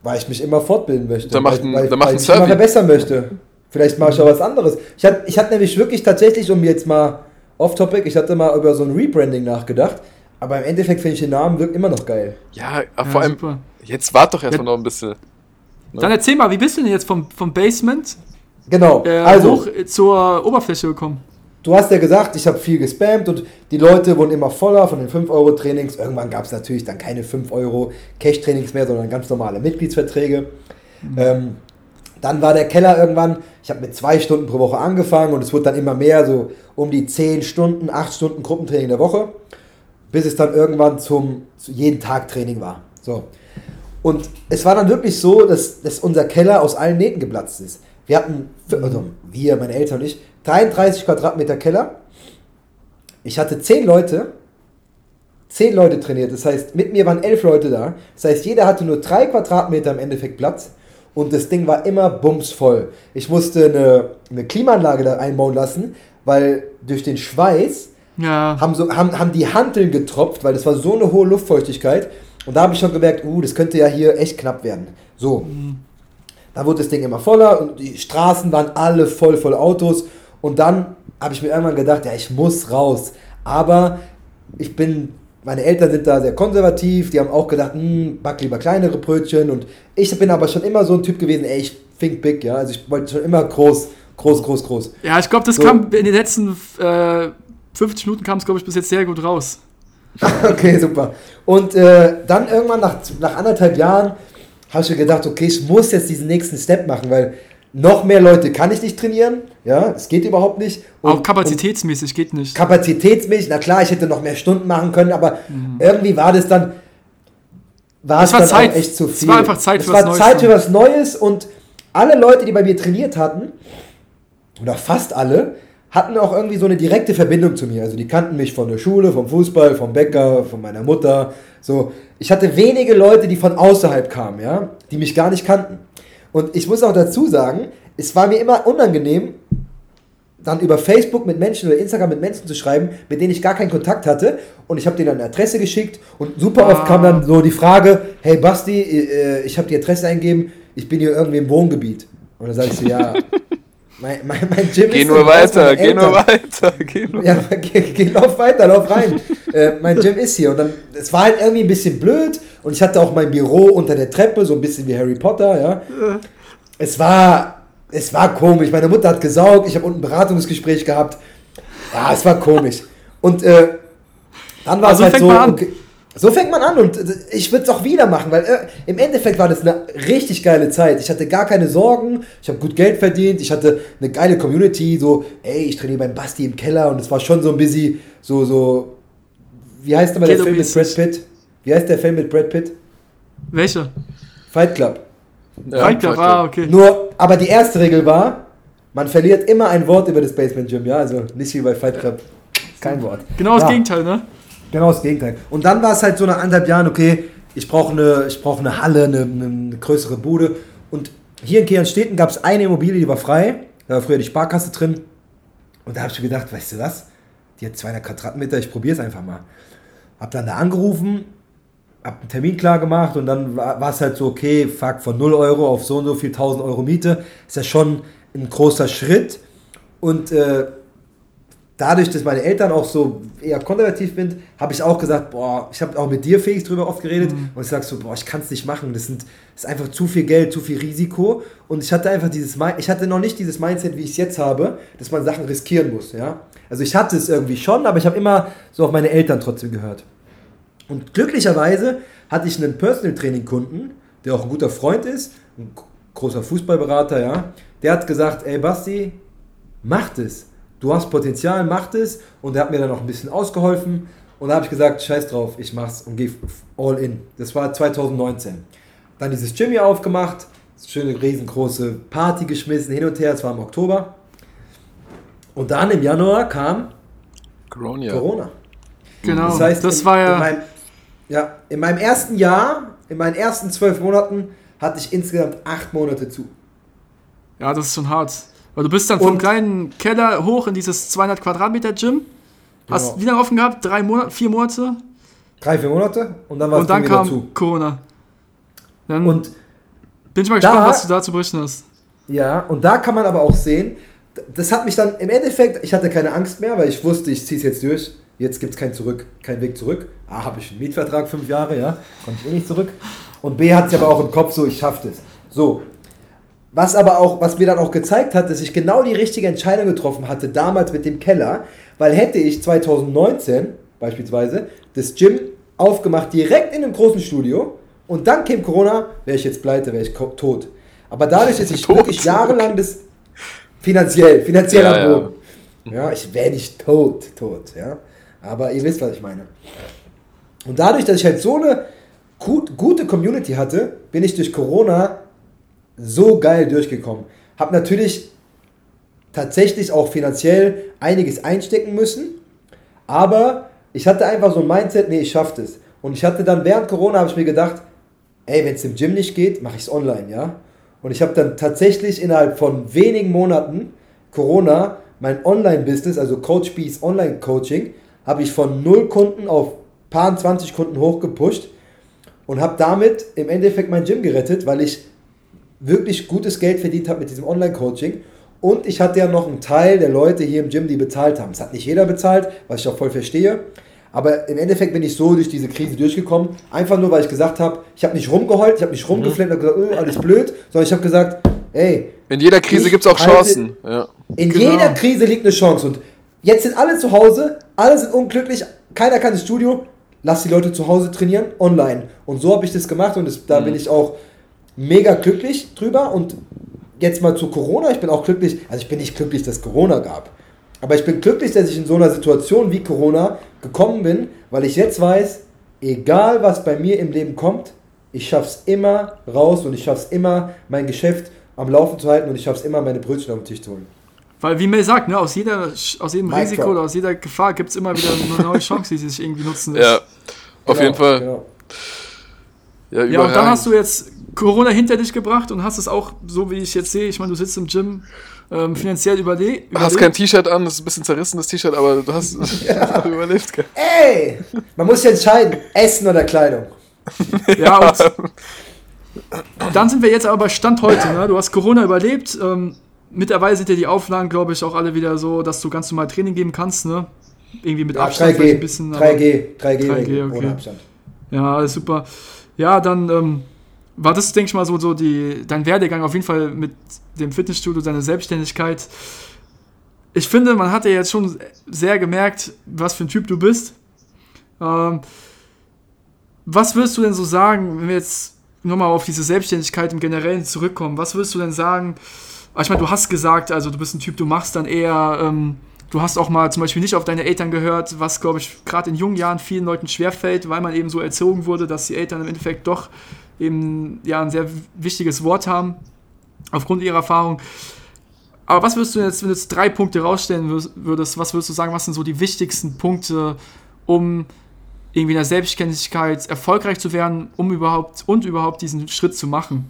weil ich mich immer fortbilden möchte. Dann macht weil, ein- weil, dann macht weil ein ich mich immer verbessern möchte. Vielleicht mache ich auch was anderes. Ich hatte ich hatte nämlich wirklich tatsächlich, um jetzt mal off-topic, ich hatte mal über so ein Rebranding nachgedacht. Aber im Endeffekt finde ich den Namen wirklich immer noch geil. Ja, aber Ja, vor allem, super. jetzt wart doch erstmal Ja. noch ein bisschen. Dann erzähl mal, wie bist du denn jetzt vom, vom Basement Genau. äh, also, hoch zur Oberfläche gekommen? du hast ja gesagt, ich habe viel gespammt und die Leute wurden immer voller von den 5-Euro-Trainings. Irgendwann gab es natürlich dann keine 5 Euro Cash-Trainings mehr, sondern ganz normale Mitgliedsverträge. Ähm, dann war der Keller irgendwann, ich habe mit zwei Stunden pro Woche angefangen und es wurde dann immer mehr, so um die 10 Stunden, 8 Stunden Gruppentraining in der Woche, bis es dann irgendwann zum, zu jeden Tag Training war. So. Und es war dann wirklich so, dass, dass unser Keller aus allen Nähten geplatzt ist. Wir hatten, also wir, meine Eltern und ich, 33 Quadratmeter Keller. Ich hatte 10 Leute, 10 Leute trainiert. Das heißt, mit mir waren 11 Leute da. Das heißt, jeder hatte nur 3 Quadratmeter im Endeffekt Platz. Und das Ding war immer bumsvoll. Ich musste eine, eine Klimaanlage da einbauen lassen, weil durch den Schweiß Ja, haben, so, haben, haben die Hanteln getropft, weil das war so eine hohe Luftfeuchtigkeit. Und da habe ich schon gemerkt, uh, das könnte ja hier echt knapp werden. So. Da wurde das Ding immer voller und die Straßen waren alle voll voll Autos. Und dann habe ich mir irgendwann gedacht, ja, ich muss raus. Aber ich bin, meine Eltern sind da sehr konservativ, die haben auch gedacht, hm, back lieber kleinere Brötchen. Und ich bin aber schon immer so ein Typ gewesen, ey, ich think big, ja. Also ich wollte schon immer groß, groß, groß, groß. ja ich glaube, das So. kam in den letzten äh, 50 Minuten kam es, glaube ich, bis jetzt sehr gut raus. Okay, super. Und äh, dann irgendwann nach, nach anderthalb Jahren habe ich mir gedacht, okay, ich muss jetzt diesen nächsten Step machen, weil noch mehr Leute kann ich nicht trainieren. Ja, es geht überhaupt nicht. Und, Auch kapazitätsmäßig geht nicht. Kapazitätsmäßig, na klar, ich hätte noch mehr Stunden machen können, aber Mhm. irgendwie war das dann, war Es es war dann Zeit. auch echt zu Es viel. war einfach Zeit es für war was Neues Zeit dann. für was Neues und alle Leute, die bei mir trainiert hatten, oder fast alle, hatten auch irgendwie so eine direkte Verbindung zu mir. Also die kannten mich von der Schule, vom Fußball, vom Bäcker, von meiner Mutter. So, ich hatte wenige Leute, die von außerhalb kamen, ja, die mich gar nicht kannten. Und ich muss auch dazu sagen, es war mir immer unangenehm, dann über Facebook mit Menschen oder Instagram mit Menschen zu schreiben, mit denen ich gar keinen Kontakt hatte. Und ich habe denen eine Adresse geschickt und super oft kam dann so die Frage, hey Basti, äh, ich habe die Adresse eingegeben, ich bin hier irgendwie im Wohngebiet. Und dann ich so, ja, mein, mein, mein Gym Geh ist nur weiter, geh nur weiter, geh nur Ja, geh, geh, lauf weiter, lauf rein. äh, mein Gym ist hier. Und dann, es war halt irgendwie ein bisschen blöd. Und ich hatte auch mein Büro unter der Treppe, so ein bisschen wie Harry Potter, ja. Es war, es war komisch. Meine Mutter hat gesaugt, ich habe unten ein Beratungsgespräch gehabt. Ja, es war komisch. Und äh, dann war Also es halt so. Okay, so fängt man an und ich würde es auch wieder machen, weil äh, im Endeffekt war das eine richtig geile Zeit. Ich hatte gar keine Sorgen, ich habe gut Geld verdient, ich hatte eine geile Community, so, ey, ich trainiere beim Basti im Keller und es war schon so ein bisschen so, so, wie heißt nochmal der Film mit Brad. Pitt? Wie heißt der Film mit Brad Pitt? Welche? Fight Club. Ja, Fight Club, ah, okay. Nur, aber die erste Regel war, man verliert immer ein Wort über das Basement Gym, ja, also nicht wie bei Fight Club, kein Wort. Genau das Ja. Gegenteil, ne? Genau das Gegenteil. Und dann war es halt so nach anderthalb Jahren, okay, ich brauche eine, brauch eine Halle, eine, eine, größere Bude. Und hier in Kehrenstetten gab es eine Immobilie, die war frei. Da war früher die Sparkasse drin. Und da habe ich mir gedacht, weißt du was? Die hat 200 Quadratmeter, ich probiere es einfach mal. Hab dann da angerufen, hab einen Termin klar gemacht und dann war es halt so, okay, fuck, von 0 Euro auf so und so viel 1000 Euro Miete. Ist ja schon ein großer Schritt. Und äh, dadurch, dass meine Eltern auch so eher konservativ sind, habe ich auch gesagt, boah, ich habe auch mit dir, Felix, drüber oft geredet und ich sag so, boah, ich kann es nicht machen, das, sind, das ist einfach zu viel Geld, zu viel Risiko und ich hatte einfach dieses, ich hatte noch nicht dieses Mindset, wie ich es jetzt habe, dass man Sachen riskieren muss, ja. Also ich hatte es irgendwie schon, aber ich habe immer so auf meine Eltern trotzdem gehört. Und glücklicherweise hatte ich einen Personal Training Kunden, der auch ein guter Freund ist, ein großer Fußballberater, ja. Der hat gesagt, ey Basti, mach das. Du hast Potenzial, mach das. Und er hat mir dann noch ein bisschen ausgeholfen. Und da habe ich gesagt, scheiß drauf, ich mach's und gehe all in. Das war 2019. Dann dieses Gym hier aufgemacht, schöne riesengroße Party geschmissen, hin und her, es war im Oktober. Und dann im Januar kam Corona. Corona. Genau, Das das, heißt, in, war in, ja. meinem, ja, in meinem ersten Jahr, in meinen ersten zwölf Monaten, hatte ich insgesamt acht Monate zu. Ja, das ist schon hart. Weil du bist dann vom Und- kleinen Keller hoch in dieses 200 Quadratmeter Gym. Hast Genau. wie lange offen gehabt? Drei Monate, vier Monate? Drei, vier Monate und dann war Und es dann kam zu. Corona. Dann Und bin ich mal da- gespannt, was du da zu berichten hast. Ja, und da kann man aber auch sehen, das hat mich dann im Endeffekt, ich hatte keine Angst mehr, weil ich wusste, ich ziehe es jetzt durch. Jetzt gibt es kein Zurück, kein Weg zurück. A, habe ich einen Mietvertrag, fünf Jahre, ja, konnte ich eh nicht zurück. Und B, hat es aber auch im Kopf so, ich schaffe das. So. Was aber auch, was mir dann auch gezeigt hat, dass ich genau die richtige Entscheidung getroffen hatte, damals mit dem Keller, weil hätte ich 2019 beispielsweise das Gym aufgemacht, direkt in einem großen Studio, und dann käme Corona, wäre ich jetzt pleite, wäre ich tot. Aber dadurch, dass ich Tot. wirklich jahrelang das finanziell, finanziell Ja, am ja. Boden. Ja, ich wäre nicht tot, tot, ja. Aber ihr wisst, was ich meine. Und dadurch, dass ich halt so eine gut, gute Community hatte, bin ich durch Corona so geil durchgekommen. Hab natürlich tatsächlich auch finanziell einiges einstecken müssen, aber ich hatte einfach so ein Mindset, nee, ich schaff das. Und ich hatte dann während Corona, habe ich mir gedacht, ey, wenn es im Gym nicht geht, mache ich es online, ja. Und ich habe dann tatsächlich innerhalb von wenigen Monaten Corona mein Online-Business, also Coach Bees Online-Coaching, habe ich von null Kunden auf paar 20 Kunden hochgepusht und habe damit im Endeffekt mein Gym gerettet, weil ich wirklich gutes Geld verdient habe mit diesem Online-Coaching. Und ich hatte ja noch einen Teil der Leute hier im Gym, die bezahlt haben. Es hat nicht jeder bezahlt, was ich auch voll verstehe. Aber im Endeffekt bin ich so durch diese Krise durchgekommen. Einfach nur, weil ich gesagt habe, ich habe nicht rumgeheult, ich habe nicht rumgeflennt und gesagt, oh, alles blöd, sondern ich habe gesagt, ey, In jeder Krise gibt es auch Chancen. Ja. in Genau. jeder Krise liegt eine Chance. Und jetzt sind alle zu Hause, alle sind unglücklich, keiner kann ins Studio. Lass die Leute zu Hause trainieren, online. Und so habe ich das gemacht und das, da bin ich auch mega glücklich drüber. Und jetzt mal zu Corona, ich bin auch glücklich, also ich bin nicht glücklich, dass Corona gab. Aber ich bin glücklich, dass ich in so einer Situation wie Corona gekommen bin, weil ich jetzt weiß, egal was bei mir im Leben kommt, ich schaff's immer raus und ich schaff's immer, mein Geschäft am Laufen zu halten und ich schaff's immer, meine Brötchen auf den Tisch zu holen. Weil, wie Mel sagt, ne, aus, jeder, aus jedem Mic Risiko drop. oder aus jeder Gefahr gibt es immer wieder eine neue Chance, die sich irgendwie nutzen lässt. ja. Auf Genau, jeden Fall. Genau. Ja, Ja, und dann hast du jetzt Corona hinter dich gebracht und hast es auch, so wie ich jetzt sehe, ich meine, du sitzt im Gym, ähm, finanziell überle Du hast kein T-Shirt an, das ist ein bisschen zerrissen, das T-Shirt, aber du hast überlebt. gell? Ey, man muss sich entscheiden, Essen oder Kleidung. Ja, und dann sind wir jetzt aber bei Stand heute. Ne? Du hast Corona überlebt. Ähm, mittlerweile sind ja die Auflagen, glaube ich, auch alle wieder so, dass du ganz normal Training geben kannst. Ne? Irgendwie mit Ja, Abstand vielleicht 3G, ein bisschen. aber- 3G, 3G, 3G, ohne okay. Abstand. Ja, super. Ja, dann ähm, war das, denke ich mal, so, so die, dein Werdegang auf jeden Fall mit dem Fitnessstudio, deine Selbstständigkeit. Ich finde, man hat ja jetzt schon sehr gemerkt, was für ein Typ du bist. Ähm, was würdest du denn so sagen, wenn wir jetzt nochmal auf diese Selbstständigkeit im Generellen zurückkommen? Was würdest du denn sagen? Ah, Ich meine, du hast gesagt, also du bist ein Typ, du machst dann eher, ähm, du hast auch mal zum Beispiel nicht auf deine Eltern gehört, was, glaube ich, gerade in jungen Jahren vielen Leuten schwerfällt, weil man eben so erzogen wurde, dass die Eltern im Endeffekt doch eben ja ein sehr wichtiges Wort haben, aufgrund ihrer Erfahrung. Aber was würdest du jetzt, wenn du jetzt drei Punkte rausstellen würdest, was würdest du sagen, was sind so die wichtigsten Punkte, um irgendwie in der Selbstständigkeit erfolgreich zu werden, um überhaupt und überhaupt diesen Schritt zu machen?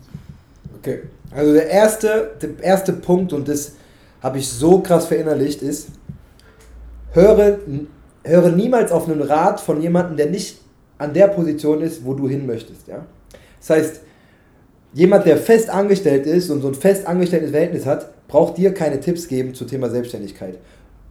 Okay. Also der erste, der erste Punkt, und das habe ich so krass verinnerlicht, ist, höre, höre niemals auf einen Rat von jemandem, der nicht an der Position ist, wo du hin möchtest. Ja? Das heißt, jemand, der fest angestellt ist und so ein fest angestelltes Verhältnis hat, braucht dir keine Tipps geben zum Thema Selbstständigkeit.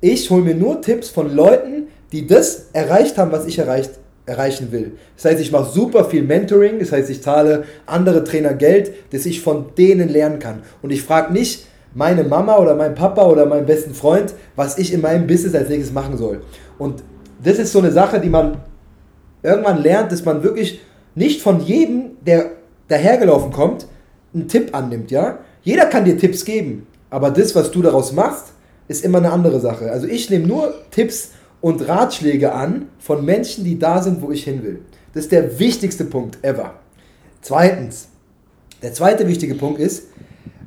Ich hole mir nur Tipps von Leuten, die das erreicht haben, was ich erreicht, erreichen will. Das heißt, ich mache super viel Mentoring, das heißt, ich zahle andere Trainer Geld, dass ich von denen lernen kann. Und ich frage nicht meine Mama oder meinen Papa oder meinen besten Freund, was ich in meinem Business als nächstes machen soll. Und das ist so eine Sache, die man irgendwann lernt, dass man wirklich nicht von jedem, der dahergelaufen kommt, einen Tipp annimmt, ja? Jeder kann dir Tipps geben, aber das, was du daraus machst, ist immer eine andere Sache. Also ich nehme nur Tipps und Ratschläge an von Menschen, die da sind, wo ich hin will. Das ist der wichtigste Punkt ever. Zweitens, der zweite wichtige Punkt ist,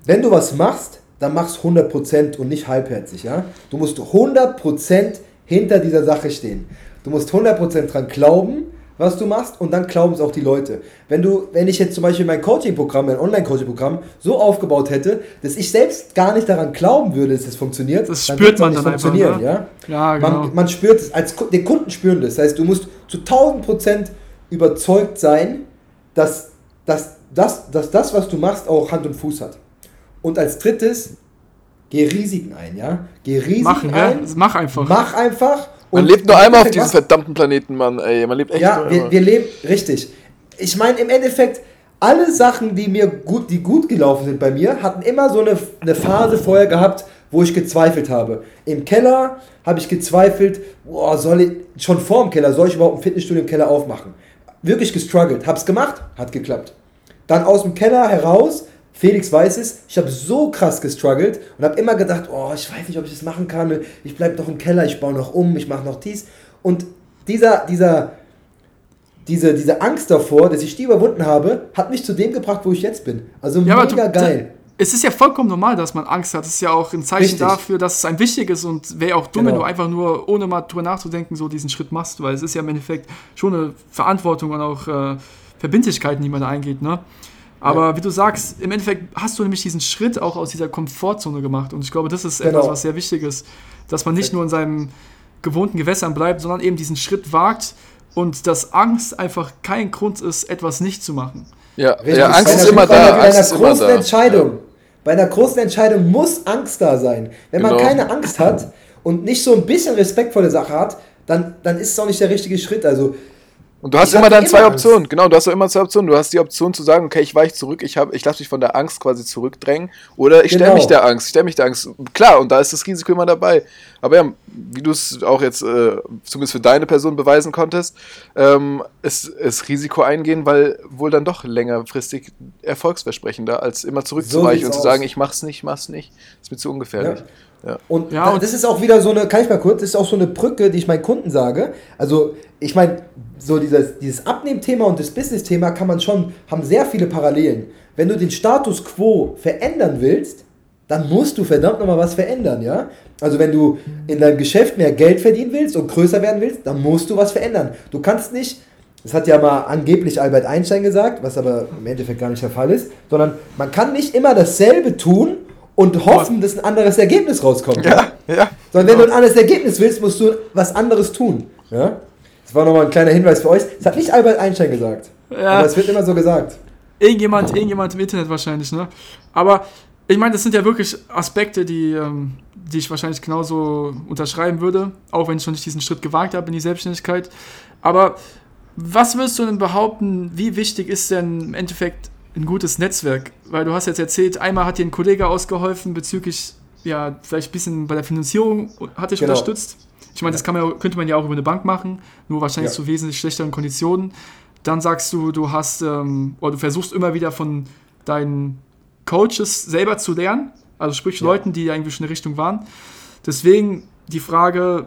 wenn du was machst, dann mach's 100% und nicht halbherzig. Ja? Du musst 100% hinter dieser Sache stehen. Du musst 100% dran glauben, was du machst und dann glauben es auch die Leute. Wenn du, wenn ich jetzt zum Beispiel mein Coaching-Programm, mein Online-Coaching-Programm so aufgebaut hätte, dass ich selbst gar nicht daran glauben würde, dass es funktioniert, Das dann spürt man nicht dann einfach, funktionieren, ne? ja? Ja, genau. Man, man spürt es, als die Kunden spüren das. Das heißt, du musst zu 1000% überzeugt sein, dass, dass, dass, dass das, was du machst, auch Hand und Fuß hat. Und als drittes, geh Risiken ein, ja? Geh Risiken Machen, ja? ein, Mach einfach. mach einfach. Man und lebt nur einmal auf diesem was- verdammten Planeten, Mann, ey. Man lebt echt ja, nur wir, einmal. wir leben, richtig. Ich meine, im Endeffekt, alle Sachen, die mir gut, die gut gelaufen sind bei mir, hatten immer so eine, eine Phase vorher gehabt, wo ich gezweifelt habe. Im Keller habe ich gezweifelt, boah, soll ich, schon vor dem Keller, soll ich überhaupt ein Fitnessstudio im Keller aufmachen? Wirklich gestruggelt. Hab's gemacht, hat geklappt. Dann aus dem Keller heraus, Felix weiß es, ich habe so krass gestruggelt und habe immer gedacht, oh, ich weiß nicht, ob ich das machen kann. Ich bleibe noch im Keller, ich baue noch um, ich mache noch dies. Und dieser, dieser, diese, diese Angst davor, dass ich die überwunden habe, hat mich zu dem gebracht, wo ich jetzt bin. Also Ja, mega du, geil. Es ist ja vollkommen normal, dass man Angst hat. Es ist ja auch ein Zeichen Richtig. dafür, dass es einem wichtig ist und wäre auch dumm, Genau. wenn du einfach nur, ohne mal drüber nachzudenken, so diesen Schritt machst, weil es ist ja im Endeffekt schon eine Verantwortung und auch äh, Verbindlichkeiten, die man da eingeht, ne? Aber wie du sagst, im Endeffekt hast du nämlich diesen Schritt auch aus dieser Komfortzone gemacht und ich glaube, das ist Genau. etwas, was sehr wichtig ist, dass man nicht nur in seinem gewohnten Gewässern bleibt, sondern eben diesen Schritt wagt und dass Angst einfach kein Grund ist, etwas nicht zu machen. Ja, ja Angst Bei ist einer- immer da. Bei einer großen. Entscheidung. Bei einer großen Entscheidung muss Angst da sein. Wenn man Genau. keine Angst hat und nicht so ein bisschen Respekt vor der Sache hat, dann, dann ist es auch nicht der richtige Schritt. Also Und du hast Ich immer dann zwei immer Angst. Optionen. Genau, du hast immer zwei Optionen. Du hast die Option zu sagen, okay, ich weiche zurück, ich, hab- ich lasse mich von der Angst quasi zurückdrängen. Oder ich stelle Genau. mich der Angst. Ich stelle mich der Angst. Klar, und da ist das Risiko immer dabei. Aber ja, wie du es auch jetzt äh, zumindest für deine Person beweisen konntest, ähm, ist, ist Risiko eingehen, weil wohl dann doch längerfristig erfolgsversprechender, als immer zurückzuweichen sieht's und zu aus. sagen, ich mach's nicht, mach's nicht. Ist mir zu ungefährlich. Ja. Und, Ja, und- das ist auch wieder so eine, kann ich mal kurz, das ist auch so eine Brücke, die ich meinen Kunden sage. Also, ich meine, so dieses, dieses Abnehmthema und das Business-Thema kann man schon, haben sehr viele Parallelen. Wenn du den Status quo verändern willst, dann musst du verdammt nochmal was verändern, ja? Also, wenn du in deinem Geschäft mehr Geld verdienen willst und größer werden willst, dann musst du was verändern. Du kannst nicht, das hat ja mal angeblich Albert Einstein gesagt, was aber im Endeffekt gar nicht der Fall ist, sondern man kann nicht immer dasselbe tun und hoffen, dass ein anderes Ergebnis rauskommt. Ja, ja. Sondern wenn du ein anderes Ergebnis willst, musst du was anderes tun. Ja? Das war nochmal ein kleiner Hinweis für euch. Das hat nicht Albert Einstein gesagt. Ja. Aber es wird immer so gesagt. Irgendjemand, irgendjemand im Internet wahrscheinlich, ne? Aber ich meine, das sind ja wirklich Aspekte, die, ähm, die ich wahrscheinlich genauso unterschreiben würde, auch wenn ich noch nicht diesen Schritt gewagt habe in die Selbstständigkeit. Aber was würdest du denn behaupten, wie wichtig ist denn im Endeffekt ein gutes Netzwerk? Weil du hast jetzt erzählt, einmal hat dir ein Kollege ausgeholfen bezüglich, ja, vielleicht ein bisschen bei der Finanzierung hat dich Genau. unterstützt. Ich meine, das kann man, ja- könnte man ja auch über eine Bank machen, nur wahrscheinlich zu wesentlich schlechteren Konditionen. Dann sagst du, du hast, ähm, oder du versuchst immer wieder von deinen Coaches selber zu lernen, also sprich. Leuten, die eigentlich schon in der Richtung waren. Deswegen die Frage,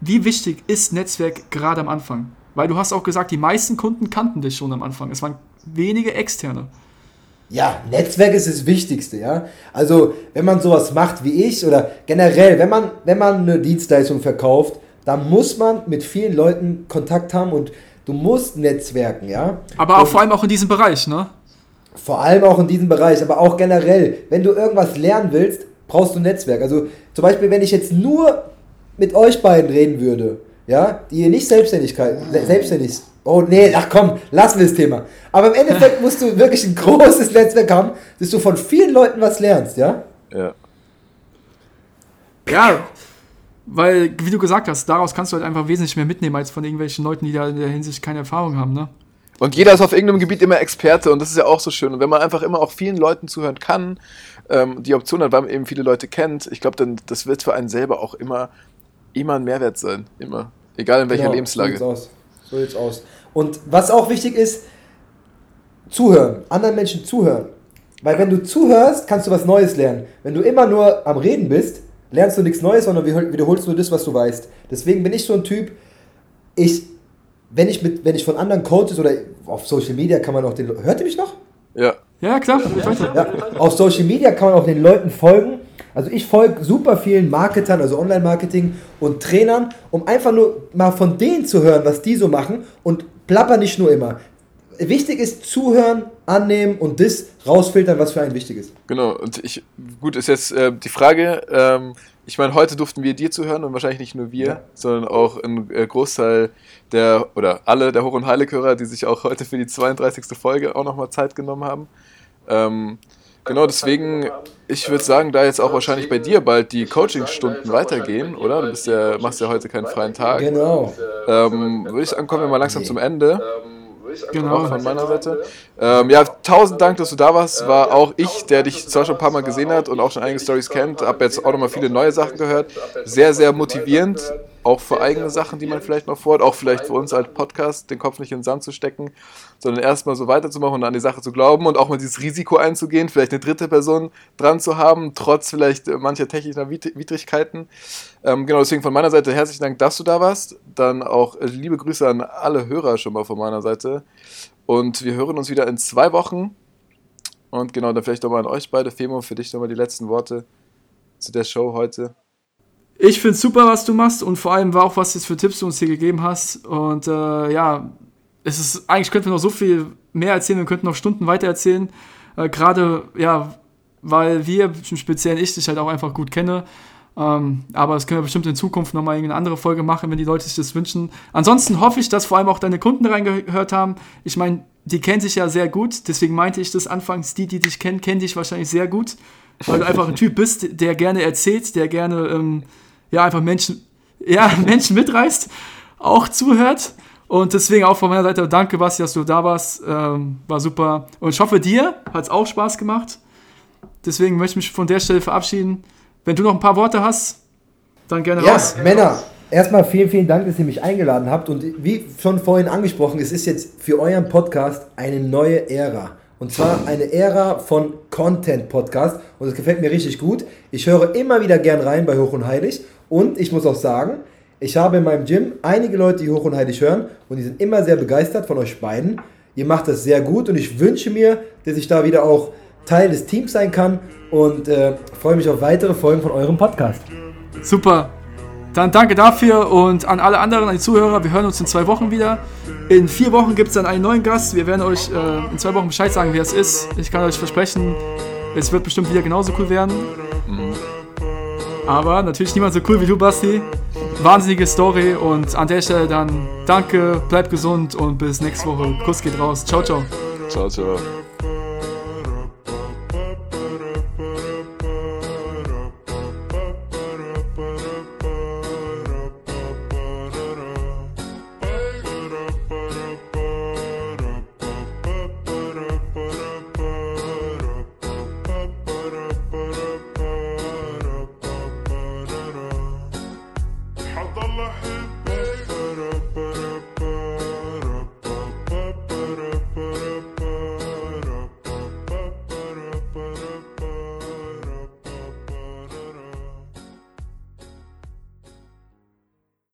wie wichtig ist Netzwerk gerade am Anfang? Weil du hast auch gesagt, die meisten Kunden kannten dich schon am Anfang. Es waren wenige externe. Ja, Netzwerk ist das Wichtigste, ja. Also, wenn man sowas macht wie ich oder generell, wenn man, wenn man eine Dienstleistung verkauft, dann muss man mit vielen Leuten Kontakt haben und du musst netzwerken, ja. Aber auch Und vor allem auch in diesem Bereich, ne? Vor allem auch in diesem Bereich, aber auch generell. Wenn du irgendwas lernen willst, brauchst du ein Netzwerk. Also zum Beispiel, wenn ich jetzt nur mit euch beiden reden würde, ja, die ihr nicht Selbstständigkeit, se- selbstständig, oh nee, ach komm, lassen wir das Thema. Aber im Endeffekt musst du wirklich ein großes Netzwerk haben, dass du von vielen Leuten was lernst, ja. ja. Ja, weil, wie du gesagt hast, daraus kannst du halt einfach wesentlich mehr mitnehmen als von irgendwelchen Leuten, die da in der Hinsicht keine Erfahrung haben, ne? Und jeder ist auf irgendeinem Gebiet immer Experte und das ist ja auch so schön. Und wenn man einfach immer auch vielen Leuten zuhören kann, ähm, die Option hat, weil man eben viele Leute kennt, ich glaube, dann das wird für einen selber auch immer, immer ein Mehrwert sein. Immer. Egal in welcher Genau, Lebenslage. So. So sieht's aus. Und was auch wichtig ist, zuhören, anderen Menschen zuhören. Weil wenn du zuhörst, kannst du was Neues lernen. Wenn du immer nur am Reden bist, lernst du nichts Neues, sondern wiederhol- wiederholst nur das, was du weißt. Deswegen bin ich so ein Typ, ich, wenn ich, mit, wenn ich von anderen Coaches oder auf Social Media kann man auch den, hört ihr mich noch? Ja. Ja, klar. Ja, auf Social Media kann man auch den Leuten folgen. Also ich folge super vielen Marketern, also Online-Marketing und Trainern, um einfach nur mal von denen zu hören, was die so machen und plapper nicht nur immer. Wichtig ist zuhören, annehmen und das rausfiltern, was für einen wichtig ist. Genau, und ich, gut, ist jetzt äh, die Frage, ähm, ich meine, heute durften wir dir zuhören und wahrscheinlich nicht nur wir, Ja. sondern auch ein äh, Großteil der, oder alle der Hoch- und Heilig-Hörer, die sich auch heute für die 32. Folge auch nochmal Zeit genommen haben. Ähm, genau, deswegen, ich würde sagen, da jetzt auch wahrscheinlich bei dir bald die Coaching-Stunden weitergehen, oder? Du bist ja, machst ja heute keinen freien Tag. Genau. Ähm, würde ich sagen, kommen wir mal langsam zum Ende. Genau. Auch von meiner Seite. Ähm, ja, tausend Dank, dass du da warst. War auch ich, der dich zwar schon ein paar Mal gesehen hat und auch schon einige Stories kennt, habe jetzt auch nochmal viele neue Sachen gehört. Sehr, sehr motivierend. Auch für eigene Sachen, die man vielleicht noch vorhat. Auch vielleicht für uns als Podcast, den Kopf nicht in den Sand zu stecken, sondern erstmal so weiterzumachen und an die Sache zu glauben und auch mal dieses Risiko einzugehen, vielleicht eine dritte Person dran zu haben, trotz vielleicht äh, mancher technischer Wid- Widrigkeiten. Ähm, genau, deswegen von meiner Seite herzlichen Dank, dass du da warst. Dann auch äh, liebe Grüße an alle Hörer schon mal von meiner Seite. Und wir hören uns wieder in zwei Wochen. Und genau, dann vielleicht nochmal an euch beide. Femo, für dich nochmal die letzten Worte zu der Show heute. Ich finde super, was du machst und vor allem war auch, was jetzt für Tipps du uns hier gegeben hast. Und äh, ja, es ist eigentlich könnten wir noch so viel mehr erzählen und könnten noch Stunden weiter erzählen. Äh, Gerade, ja, weil wir, im Speziellen ich, dich halt auch einfach gut kenne. Ähm, aber das können wir bestimmt in Zukunft nochmal eine andere Folge machen, wenn die Leute sich das wünschen. Ansonsten hoffe ich, dass vor allem auch deine Kunden reingehört haben. Ich meine, die kennen sich ja sehr gut, deswegen meinte ich das anfangs, die, die dich kennen, kennen dich wahrscheinlich sehr gut, weil du einfach ein Typ bist, der gerne erzählt, der gerne ähm, ja, einfach Menschen, ja, Menschen mitreißt, auch zuhört. Und deswegen auch von meiner Seite danke, Basti, dass du da warst. Ähm, war super. Und ich hoffe, dir hat es auch Spaß gemacht. Deswegen möchte ich mich von der Stelle verabschieden. Wenn du noch ein paar Worte hast, dann gerne Ja, raus. Männer, erstmal vielen, vielen Dank, dass ihr mich eingeladen habt. Und wie schon vorhin angesprochen, es ist jetzt für euren Podcast eine neue Ära. Und zwar eine Ära von Content-Podcast. Und das gefällt mir richtig gut. Ich höre immer wieder gern rein bei Hoch und Heilig. Und ich muss auch sagen, ich habe in meinem Gym einige Leute, die Hoch und Heilig hören. Und die sind immer sehr begeistert von euch beiden. Ihr macht das sehr gut. Und ich wünsche mir, dass ich da wieder auch Teil des Teams sein kann. Und äh, freue mich auf weitere Folgen von eurem Podcast. Super. Dann danke dafür und an alle anderen, an die Zuhörer. Wir hören uns in zwei Wochen wieder. In vier Wochen gibt es dann einen neuen Gast. Wir werden euch äh, in zwei Wochen Bescheid sagen, wer es ist. Ich kann euch versprechen, es wird bestimmt wieder genauso cool werden. Aber natürlich niemand so cool wie du, Basti. Wahnsinnige Story und an der Stelle dann danke, bleibt gesund und bis nächste Woche. Kuss geht raus. Ciao, ciao. Ciao, ciao.